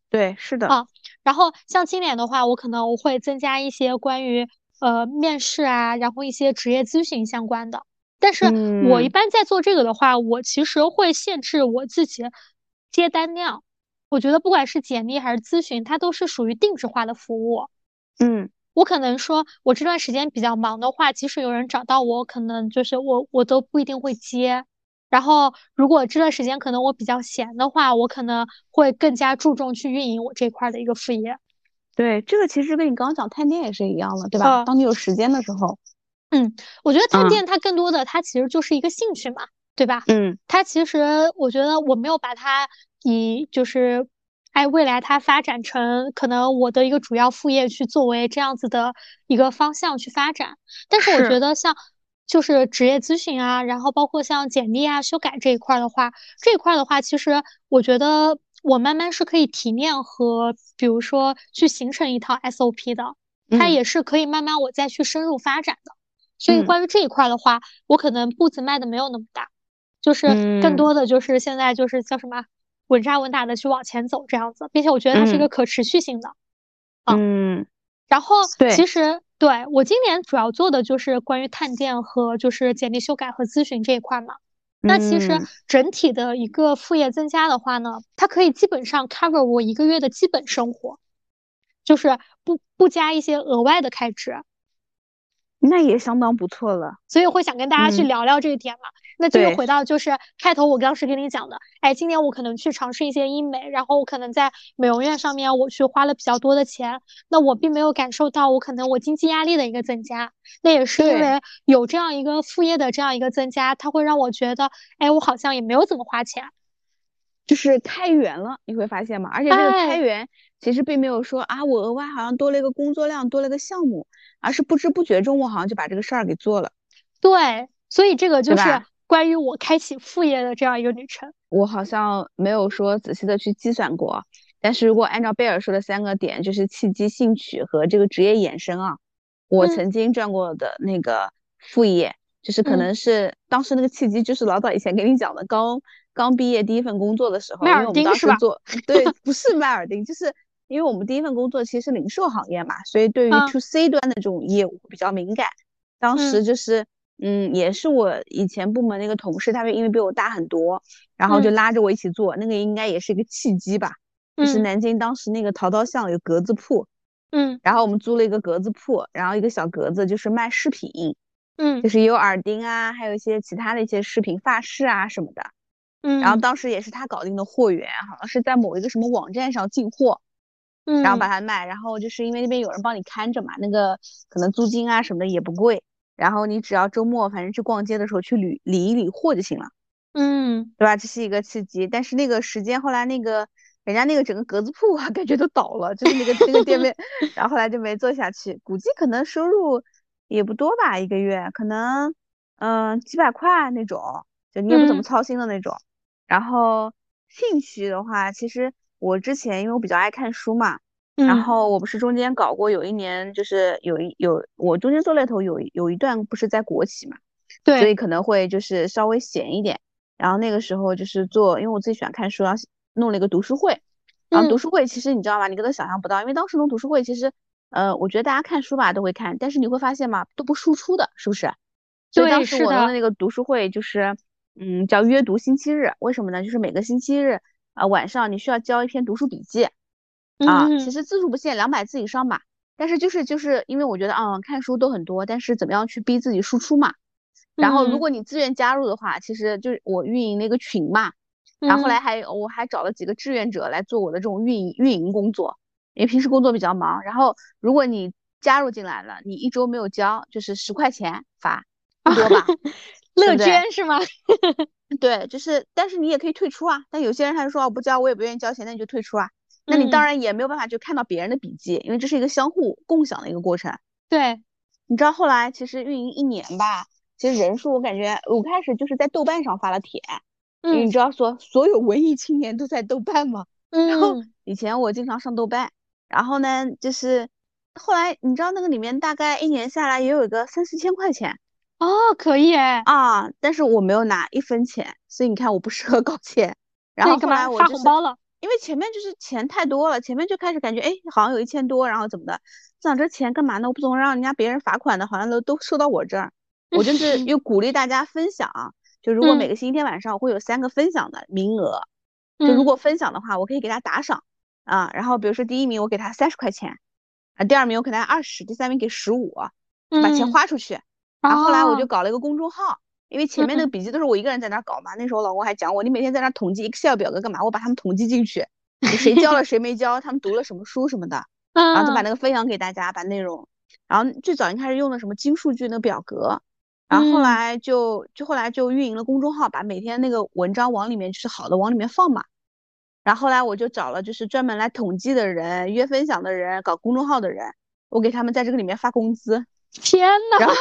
对，是的。啊，然后像今年的话，我可能我会增加一些关于。呃，面试啊，然后一些职业咨询相关的。但是我一般在做这个的话，我其实会限制我自己接单量。我觉得不管是简历还是咨询，它都是属于定制化的服务。嗯，我可能说，我这段时间比较忙的话，即使有人找到我，可能就是我我都不一定会接。然后，如果这段时间可能我比较闲的话，我可能会更加注重去运营我这块的一个副业。对，这个其实跟你刚刚讲探店也是一样的，对吧？当你有时间的时候，嗯，我觉得探店它更多的它其实就是一个兴趣嘛，对吧？嗯，它其实我觉得我没有把它以就是，哎，未来它发展成可能我的一个主要副业去作为这样子的一个方向去发展。但是我觉得像就是职业咨询啊，然后包括像简历啊修改这一块的话，这一块的话，其实我觉得。我慢慢是可以提炼和，比如说去形成一套 SOP 的，它也是可以慢慢我再去深入发展的。所以关于这一块的话，我可能步子迈的没有那么大，就是更多的就是现在就是叫什么稳扎稳打的去往前走这样子，并且我觉得它是一个可持续性的。嗯，然后其实对我今年主要做的就是关于探店和就是简历修改和咨询这一块嘛。那其实整体的一个副业增加的话呢，它可以基本上 cover 我一个月的基本生活，就是不不加一些额外的开支。那也相当不错了，所以会想跟大家去聊聊这一点嘛。那就是回到就是开头我当时跟你讲的，哎，今年我可能去尝试一些医美，然后我可能在美容院上面我去花了比较多的钱，那我并没有感受到我可能我经济压力的一个增加，那也是因为有这样一个副业的这样一个增加，它会让我觉得，哎，我好像也没有怎么花钱，就是开源了，你会发现吗？而且这个开源其实并没有说啊，我额外好像多了一个工作量，多了个项目，而是不知不觉中我好像就把这个事儿给做了。对，所以这个就是。关于我开启副业的这样一个旅程，我好像没有说仔细的去计算过。但是如果按照贝尔说的三个点，就是契机、兴趣和这个职业衍生啊，我曾经赚过的那个副业，就是可能是当时那个契机，就是老早以前给你讲的，刚刚毕业第一份工作的时候，因为我们当时做 对，不是麦尔丁，就是因为我们第一份工作其实是零售行业嘛，所以对于 to C 端的这种业务比较敏感。当时就是。嗯，也是我以前部门那个同事，他们因为比我大很多，然后就拉着我一起做，那个应该也是一个契机吧。就是南京当时那个淘淘巷有格子铺，嗯，然后我们租了一个格子铺，然后一个小格子就是卖饰品，嗯，就是有耳钉啊，还有一些其他的一些饰品、发饰啊什么的，嗯，然后。当时也是他搞定的货源，好像是在某一个什么网站上进货，嗯，然后。把它卖，然后就是因为那边有人帮你看着嘛，那个可能租金啊什么的也不贵。然后你只要周末反正去逛街的时候去理理一理货就行了，嗯，对吧？这是一个契机。但是那个时间后来那个人家那个整个格子铺啊，感觉都倒了，就是那个那个店面，然后后来就没做下去。估计可能收入也不多吧，一个月可能嗯几百块那种，就你也不怎么操心的那种。然后兴趣的话，其实我之前因为我比较爱看书嘛。然后我不是中间搞过有一年，就是有一有我中间做猎头有有一段不是在国企嘛，对，所以可能会就是稍微闲一点。然后那个时候就是做，因为我自己喜欢看书，然后弄了一个读书会。然后读书会其实你知道吗？你根本想象不到，因为当时弄读书会其实呃，我觉得大家看书吧都会看，但是你会发现嘛，都不输出的，是不是？所以当时我弄的那个读书会就是，嗯，叫约读星期日，为什么呢？就是每个星期日啊晚上你需要交一篇读书笔记，啊，其实字数不限，两百字以上吧。但是就是就是因为我觉得，嗯，看书都很多，但是怎么样去逼自己输出嘛？然后如果你自愿加入的话，其实就是我运营那个群嘛，然后后来还我还找了几个志愿者来做我的这种运营运营工作，因为平时工作比较忙。然后如果你加入进来了，你一周没有交，就是十块钱罚，不多吧？乐捐是吗？对，就是，但是你也可以退出啊。但有些人他就说我不交，我也不愿意交钱，那你就退出啊。那你当然也没有办法去看到别人的笔记，因为这是一个相互共享的一个过程。对，你知道后来其实运营一年吧，其实人数我感觉我开始就是在豆瓣上发了帖，因为你知道说所有文艺青年都在豆瓣嘛。嗯。然后以前我经常上豆瓣，然后呢就是后来你知道那个里面大概一年下来也有一个三四千块钱。哦，可以哎。啊，但是我没有拿一分钱，所以你看我不适合搞钱。然后后来我发红包了。因为前面就是钱太多了，前面就开始感觉哎，好像有一千多，然后怎么的？想这钱干嘛呢？我不总让人家别人罚款的，好像都都收到我这儿。我就是又 鼓励大家分享，就如果每个星期天晚上我会有三个分享的名额，就如果分享的话，我可以给他打赏啊。然后比如说第一名我给他三十块钱，啊，第二名我给他二十，第三名给十五，把钱花出去。然后后来我就搞了一个公众号。因为前面那个笔记都是我一个人在那搞嘛，那时候我老公还讲我，你每天在那统计 Excel 表格干嘛？我把他们统计进去，谁交了 谁没交，他们读了什么书什么的，然后就把那个分享给大家，把内容。然后最早一开始用的什么金数据那个表格，然后后来就就后来就运营了公众号，把每天那个文章往里面就是好的往里面放嘛。然后后来我就找了就是专门来统计的人、约分享的人、搞公众号的人，我给他们在这个里面发工资。天呐，然后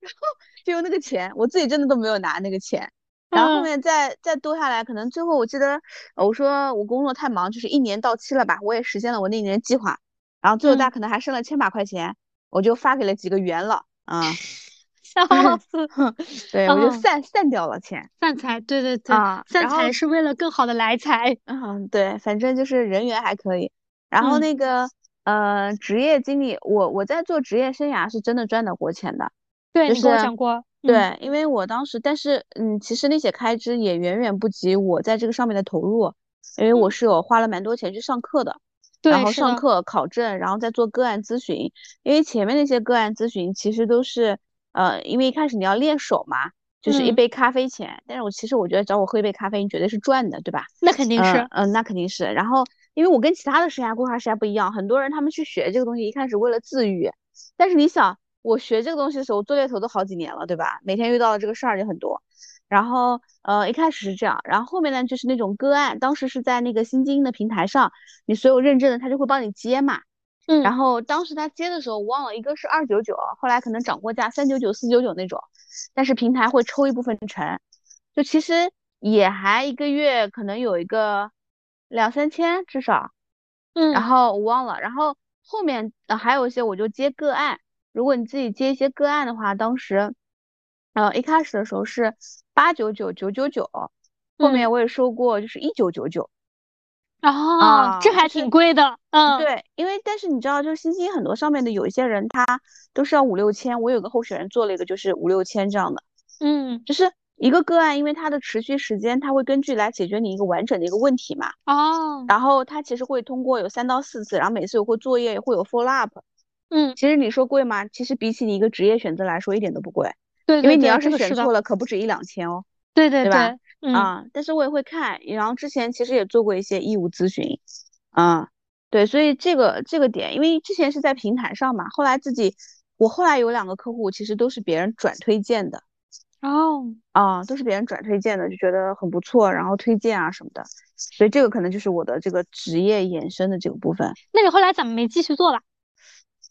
然后。就用那个钱，我自己真的都没有拿那个钱，然后后面再再多下来，可能最后我记得我说我工作太忙，就是一年到期了吧，我也实现了我那年计划，然后最后大家可能还剩了千把块钱，我就发给了几个元老啊，笑死 对我就散散掉了钱，散财，对对对，啊散财是为了更好的来财，嗯对，反正就是人缘还可以，然后那个呃职业经历，我我在做职业生涯是真的赚到过钱的。对，你跟我讲过。对，因为我当时，但是，嗯，其实那些开支也远远不及我在这个上面的投入，因为我是有花了蛮多钱去上课的，然后上课考证，然后再做个案咨询。因为前面那些个案咨询其实都是，呃，因为一开始你要练手嘛，就是一杯咖啡钱。但是我其实我觉得找我喝一杯咖啡，你绝对是赚的，对吧？那肯定是，嗯，那肯定是。然后，因为我跟其他的生涯规划师还不一样，很多人他们去学这个东西，一开始为了自愈，但是你想。我学这个东西的时候，做猎头都好几年了，对吧？每天遇到的这个事儿就很多。然后，呃，一开始是这样，然后后面呢，就是那种个案，当时是在那个新精英的平台上，你所有认证的他就会帮你接嘛。嗯。然后当时他接的时候，我忘了，一个是二九九，后来可能涨过价，三九九、四九九那种。但是平台会抽一部分成，就其实也还一个月可能有一个两三千至少。嗯。然后我忘了，然后后面呃还有一些我就接个案。如果你自己接一些个案的话，当时，呃，一开始的时候是八九九九九九，后面我也收过，就是一九九九。啊，这还挺贵的。嗯，对，因为但是你知道，就是星星很多上面的有一些人，他都是要五六千。我有个候选人做了一个，就是五六千这样的。嗯，就是一个个案，因为它的持续时间，它会根据来解决你一个完整的一个问题嘛。哦。然后它其实会通过有三到四次，然后每次有会作业，会有 follow up。嗯，其实你说贵吗？其实比起你一个职业选择来说，一点都不贵。对，因为你要是选错了，可不止一两千哦。对对对，吧？啊，但是我也会看，然后之前其实也做过一些义务咨询。啊，对，所以这个这个点，因为之前是在平台上嘛，后来自己，我后来有两个客户，其实都是别人转推荐的。哦，啊，都是别人转推荐的，就觉得很不错，然后推荐啊什么的。所以这个可能就是我的这个职业衍生的这个部分。那你后来怎么没继续做了？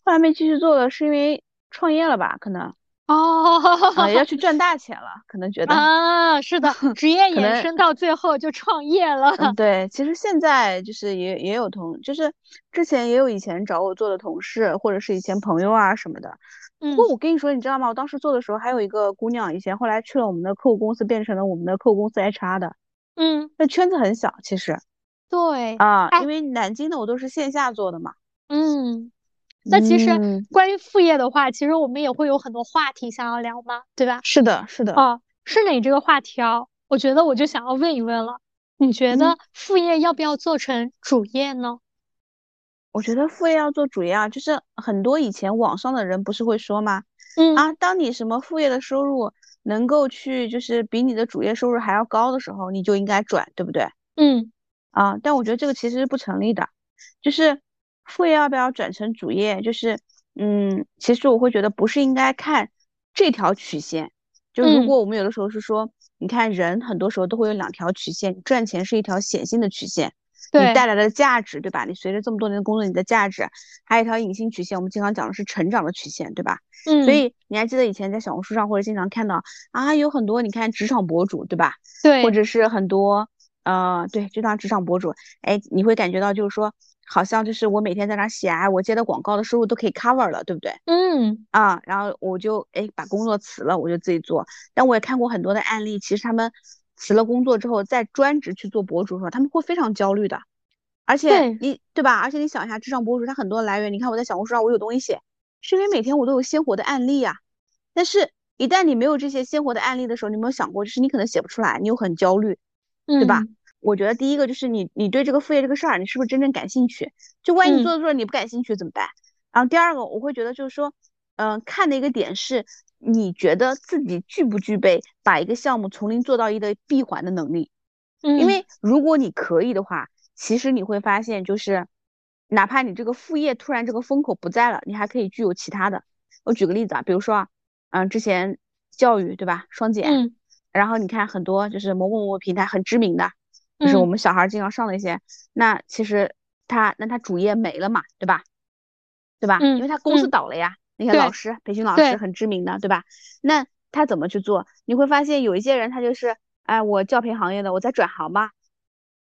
后来没继续做了，是因为创业了吧？可能哦，要去 赚大钱了，可能觉得啊，是的，职业延伸到最后就创业了。对，其实现在就是也也有同，就是之前也有以前找我做的同事，或者是以前朋友啊什么的。不过我跟你说，你知道吗？我当时做的时候还有一个姑娘，以前后来去了我们的客户公司，变成了我们的客户公司 HR 的。嗯，那圈子很小，其实。对啊，因为南京的我都是线下做的嘛。嗯。那其实关于副业的话，其实我们也会有很多话题想要聊嘛，对吧？是的，是的。哦，是哪这个话题啊？我觉得我就想要问一问了，你觉得副业要不要做成主业呢？我觉得副业要做主业啊，就是很多以前网上的人不是会说吗？嗯啊，当你什么副业的收入能够去就是比你的主业收入还要高的时候，你就应该转，对不对？嗯啊，但我觉得这个其实是不成立的，就是副业要不要转成主业，就是嗯，其实我会觉得不是应该看这条曲线，就如果我们有的时候是说，你看人很多时候都会有两条曲线，赚钱是一条显性的曲线。你带来的价值，对吧？你随着这么多年的工作，你的价值还有一条隐性曲线，我们经常讲的是成长的曲线，对吧？嗯。所以你还记得以前在小红书上或者经常看到啊，有很多你看职场博主，对吧？对。或者是很多呃，对，就当职场博主，哎，你会感觉到就是说，好像就是我每天在那写啊，我接的广告的收入都可以 cover 了，对不对？嗯。啊，然后我就哎把工作辞了，我就自己做。但我也看过很多的案例，其实他们。辞了工作之后，再专职去做博主的时候，他们会非常焦虑的。而且你对吧？而且你想一下，职场博主他很多来源，你看我在小红书上我有东西写，是因为每天我都有鲜活的案例啊。但是，一旦你没有这些鲜活的案例的时候，你有没有想过，就是你可能写不出来，你又很焦虑，对吧？我觉得第一个就是你，你对这个副业这个事儿，你是不是真正感兴趣？就万一你做着做着你不感兴趣怎么办？然后第二个，我会觉得就是说，嗯，看的一个点是。你觉得自己具不具备把一个项目从零做到一的闭环的能力？嗯，因为如果你可以的话，其实你会发现，就是哪怕你这个副业突然这个风口不在了，你还可以具有其他的。我举个例子啊，比如说啊，嗯，之前教育对吧，双减，嗯，然后你看很多就是某某某平台很知名的，就是我们小孩经常上的一些，那其实他那他主业没了嘛，对吧？对吧？嗯，因为他公司倒了呀。那些老师，培训老师很知名的，对吧？那他怎么去做？你会发现有一些人他就是，哎，我教培行业的，我在转行吧，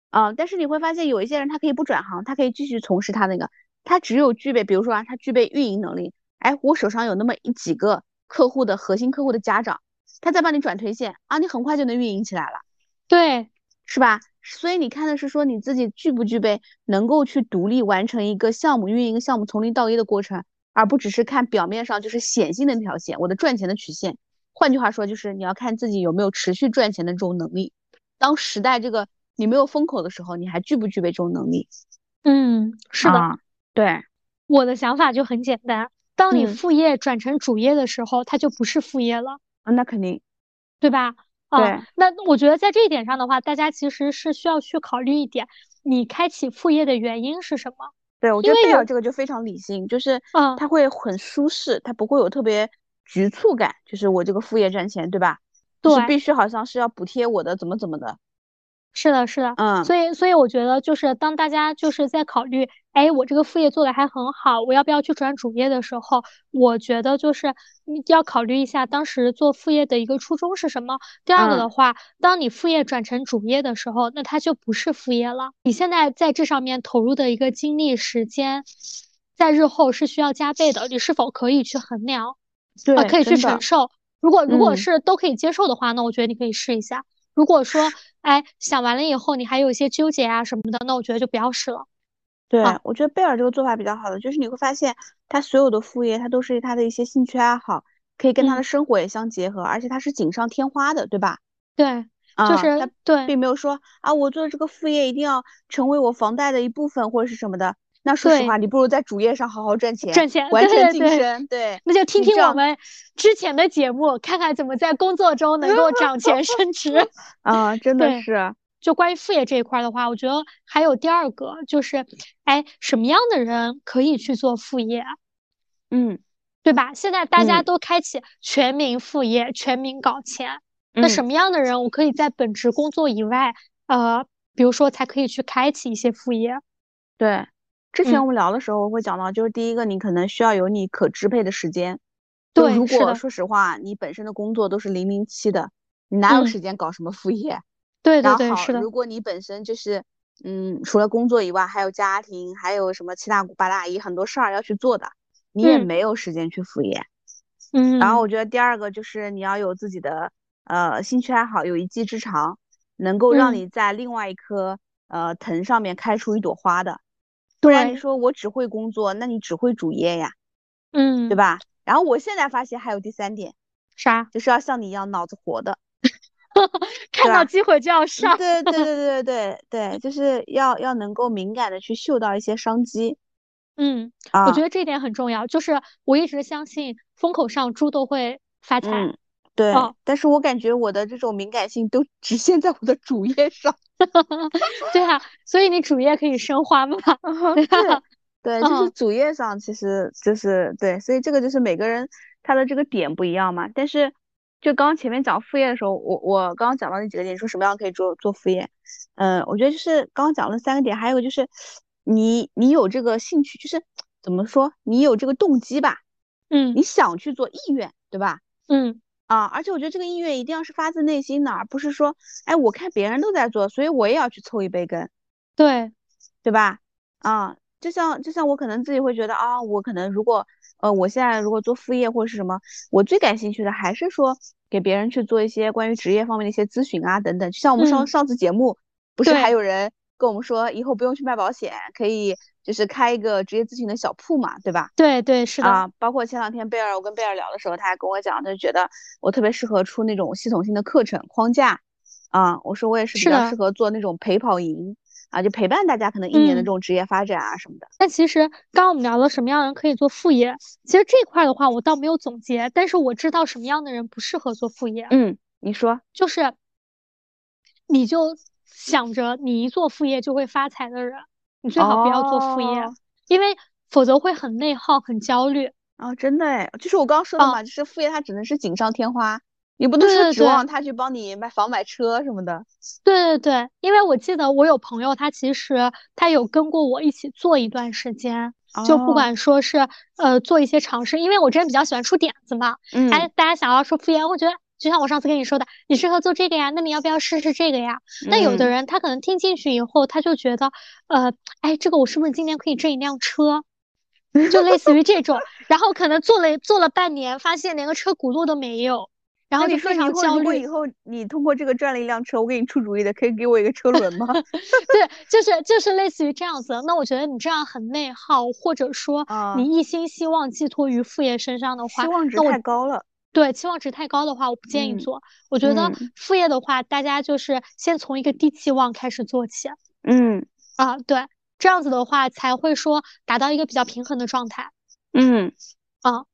啊，但是你会发现有一些人他可以不转行，他可以继续从事他那个，他只有具备，比如说啊，他具备运营能力，哎，我手上有那么一几个客户的核心客户的家长，他再帮你转推荐啊，你很快就能运营起来了，对，是吧？所以你看的是说你自己具不具备能够去独立完成一个项目运营一个项目从零到一的过程。而不只是看表面上就是显性的那条线，我的赚钱的曲线。换句话说，就是你要看自己有没有持续赚钱的这种能力。当时代这个你没有风口的时候，你还具不具备这种能力？嗯，是的，对。我的想法就很简单，当你副业转成主业的时候，它就不是副业了。啊，那肯定，对吧？对。那我觉得在这一点上的话，大家其实是需要去考虑一点，你开启副业的原因是什么？对，我觉得贝尔这个就非常理性，就是嗯，他会很舒适，他不会有特别局促感，就是我这个副业赚钱，对吧？对，必须好像是要补贴我的，怎么怎么的。是的，是的，嗯，所以，所以我觉得就是当大家就是在考虑，哎，我这个副业做的还很好，我要不要去转主业的时候，我觉得就是你要考虑一下当时做副业的一个初衷是什么。第二个的话，当你副业转成主业的时候，那它就不是副业了。你现在在这上面投入的一个精力时间，在日后是需要加倍的。你是否可以去衡量？对，可以去承受。如果如果是都可以接受的话，那我觉得你可以试一下。如果说，哎，想完了以后你还有一些纠结啊什么的，那我觉得就不要试了。对，我觉得贝尔这个做法比较好的，就是你会发现他所有的副业，他都是他的一些兴趣爱好，可以跟他的生活也相结合，而且他是锦上添花的，对吧？对，就是他对，并没有说啊，我做这个副业一定要成为我房贷的一部分或者是什么的。那说实话，你不如在主业上好好赚钱，赚钱，完成晋升。对，那就听听我们之前的节目，看看怎么在工作中能够涨钱升职。啊，真的是。就关于副业这一块的话，我觉得还有第二个，就是哎，什么样的人可以去做副业？嗯，对吧？现在大家都开启全民副业，全民搞钱。那什么样的人，我可以在本职工作以外，呃，比如说才可以去开启一些副业？对。之前我们聊的时候，我会讲到，就是第一个，你可能需要有你可支配的时间。对，如果说实话，你本身的工作都是零零七的，你哪有时间搞什么副业？对对对，是的。如果你本身就是，嗯，除了工作以外，还有家庭，还有什么七大姑八大姨很多事儿要去做的，你也没有时间去副业。嗯。然后我觉得第二个就是你要有自己的呃兴趣爱好，有一技之长，能够让你在另外一棵呃藤上面开出一朵花的。不然你说我只会工作，那你只会主业呀，嗯，对吧？然后我现在发现还有第三点，啥？就是要像你一样脑子活的，看到机会就要上。对对 对对对对对，就是要要能够敏感的去嗅到一些商机。嗯，我觉得这一点很重要。就是我一直相信风口上猪都会发财。嗯，对。但是我感觉我的这种敏感性都只限在我的主页上。对啊，所以你主页可以生花嘛？对。对，就是主页上，其实就是对，所以这个就是每个人他的这个点不一样嘛。但是，就刚刚前面讲副业的时候，我我刚刚讲到那几个点，说什么样可以做做副业？嗯，我觉得就是刚刚讲了三个点，还有就是，你你有这个兴趣，就是怎么说，你有这个动机吧？嗯，你想去做意愿，对吧？嗯啊，而且我觉得这个意愿一定要是发自内心的，而不是说，哎，我看别人都在做，所以我也要去凑一杯羹，对对吧？啊。就像就像我可能自己会觉得啊，我可能如果呃我现在如果做副业或者是什么，我最感兴趣的还是说给别人去做一些关于职业方面的一些咨询啊等等。就像我们上上次节目，不是还有人跟我们说以后不用去卖保险，可以就是开一个职业咨询的小铺嘛，对吧？对对是的啊，包括前两天贝尔我跟贝尔聊的时候，他还跟我讲，他就觉得我特别适合出那种系统性的课程框架啊，我说我也是比较适合做那种陪跑营。啊，就陪伴大家可能一年的这种职业发展啊什么的。但其实刚刚我们聊了什么样的人可以做副业，其实这块的话我倒没有总结，但是我知道什么样的人不适合做副业。嗯，你说，就是你就想着你一做副业就会发财的人，你最好不要做副业，因为否则会很内耗、很焦虑。啊，真的哎，就是我刚刚说的嘛，就是副业它只能是锦上添花。你不能说指望他去帮你买房买车什么的。对对对，因为我记得我有朋友，他其实他有跟过我一起做一段时间，就不管说是呃做一些尝试，因为我之前比较喜欢出点子嘛。嗯。哎，大家想要说副业，我觉得就像我上次跟你说的，你适合做这个呀，那你要不要试试这个呀？那有的人他可能听进去以后，他就觉得呃，哎，这个我是不是今年可以挣一辆车？就类似于这种，然后可能做了做了半年，发现连个车轱辘都没有。然后就非常焦虑。如果以后你通过这个赚了一辆车，我给你出主意的，可以给我一个车轮吗？对，就是就是类似于这样子。那我觉得你这样很内耗，或者说你一心希望寄托于副业身上的话，期望值太高了。对，期望值太高的话，我不建议做。我觉得副业的话，大家就是先从一个低期望开始做起。嗯啊，对，这样子的话才会说达到一个比较平衡的状态。嗯啊，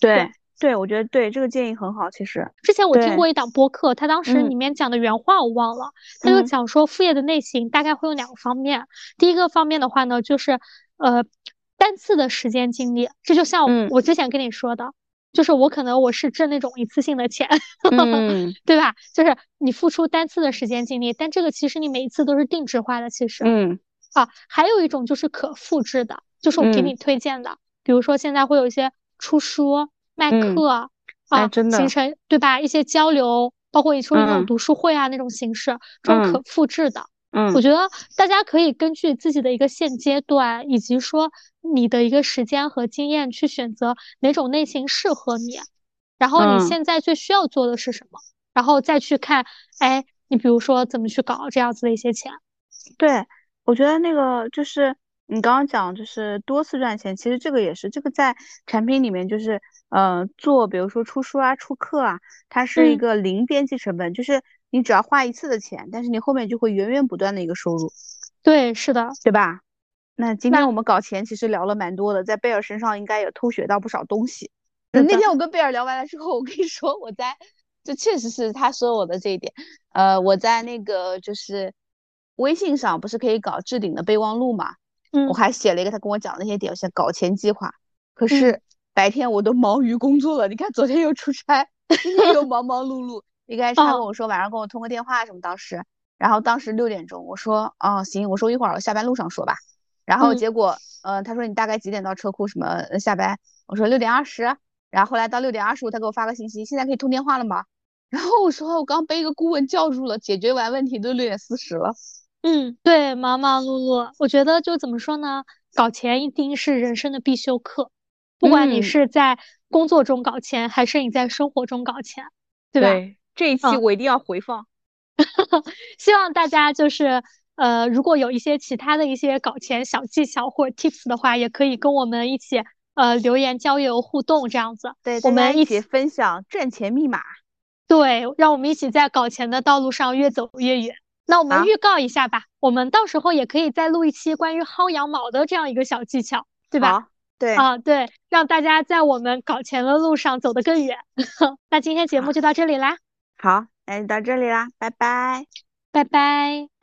对。对，我觉得对这个建议很好。其实之前我听过一档播客，他当时里面讲的原话我忘了，他就讲说副业的类型大概会有两个方面。第一个方面的话呢，就是呃单次的时间精力，这就像我之前跟你说的，就是我可能我是挣那种一次性的钱，对吧？就是你付出单次的时间精力，但这个其实你每一次都是定制化的。其实，嗯啊，还有一种就是可复制的，就是我给你推荐的，比如说现在会有一些出书。卖课啊，真的形成对吧？一些交流，包括你说那种读书会啊那种形式，这种可复制的。嗯，我觉得大家可以根据自己的一个现阶段，以及说你的一个时间和经验去选择哪种类型适合你，然后你现在最需要做的是什么，然后再去看，哎，你比如说怎么去搞这样子的一些钱。对，我觉得那个就是。你刚刚讲就是多次赚钱，其实这个也是这个在产品里面就是呃做，比如说出书啊、出课啊，它是一个零边际成本，就是你只要花一次的钱，但是你后面就会源源不断的一个收入。对，是的，对吧？那今天我们搞钱其实聊了蛮多的，在贝尔身上应该也偷学到不少东西。那天我跟贝尔聊完了之后，我跟你说我在，这确实是他说我的这一点，呃，我在那个就是微信上不是可以搞置顶的备忘录嘛？我还写了一个他跟我讲的那些点，像搞钱计划。可是白天我都忙于工作了。你看昨天又出差，今天又忙忙碌碌。一开始他跟我说晚上跟我通个电话什么，当时，然后当时六点钟，我说哦行，我说一会儿我下班路上说吧。然后结果，呃，他说你大概几点到车库什么下班？我说六点二十。然后后来到六点二十五，他给我发个信息，现在可以通电话了吗？然后我说我刚被一个顾问叫住了，解决完问题都六点四十了。嗯，对，忙忙碌碌，我觉得就怎么说呢？搞钱一定是人生的必修课，不管你是在工作中搞钱，还是你在生活中搞钱，对吧？这一期我一定要回放。希望大家就是呃，如果有一些其他的一些搞钱小技巧或者 tips 的话，也可以跟我们一起呃留言交流互动这样子。对，我们一起分享赚钱密码。对，让我们一起在搞钱的道路上越走越远。那我们预告一下吧，我们到时候也可以再录一期关于薅羊毛的这样一个小技巧，对吧？对啊，对，让大家在我们搞钱的路上走得更远。那今天节目就到这里啦。好，那就到这里啦，拜拜，拜拜。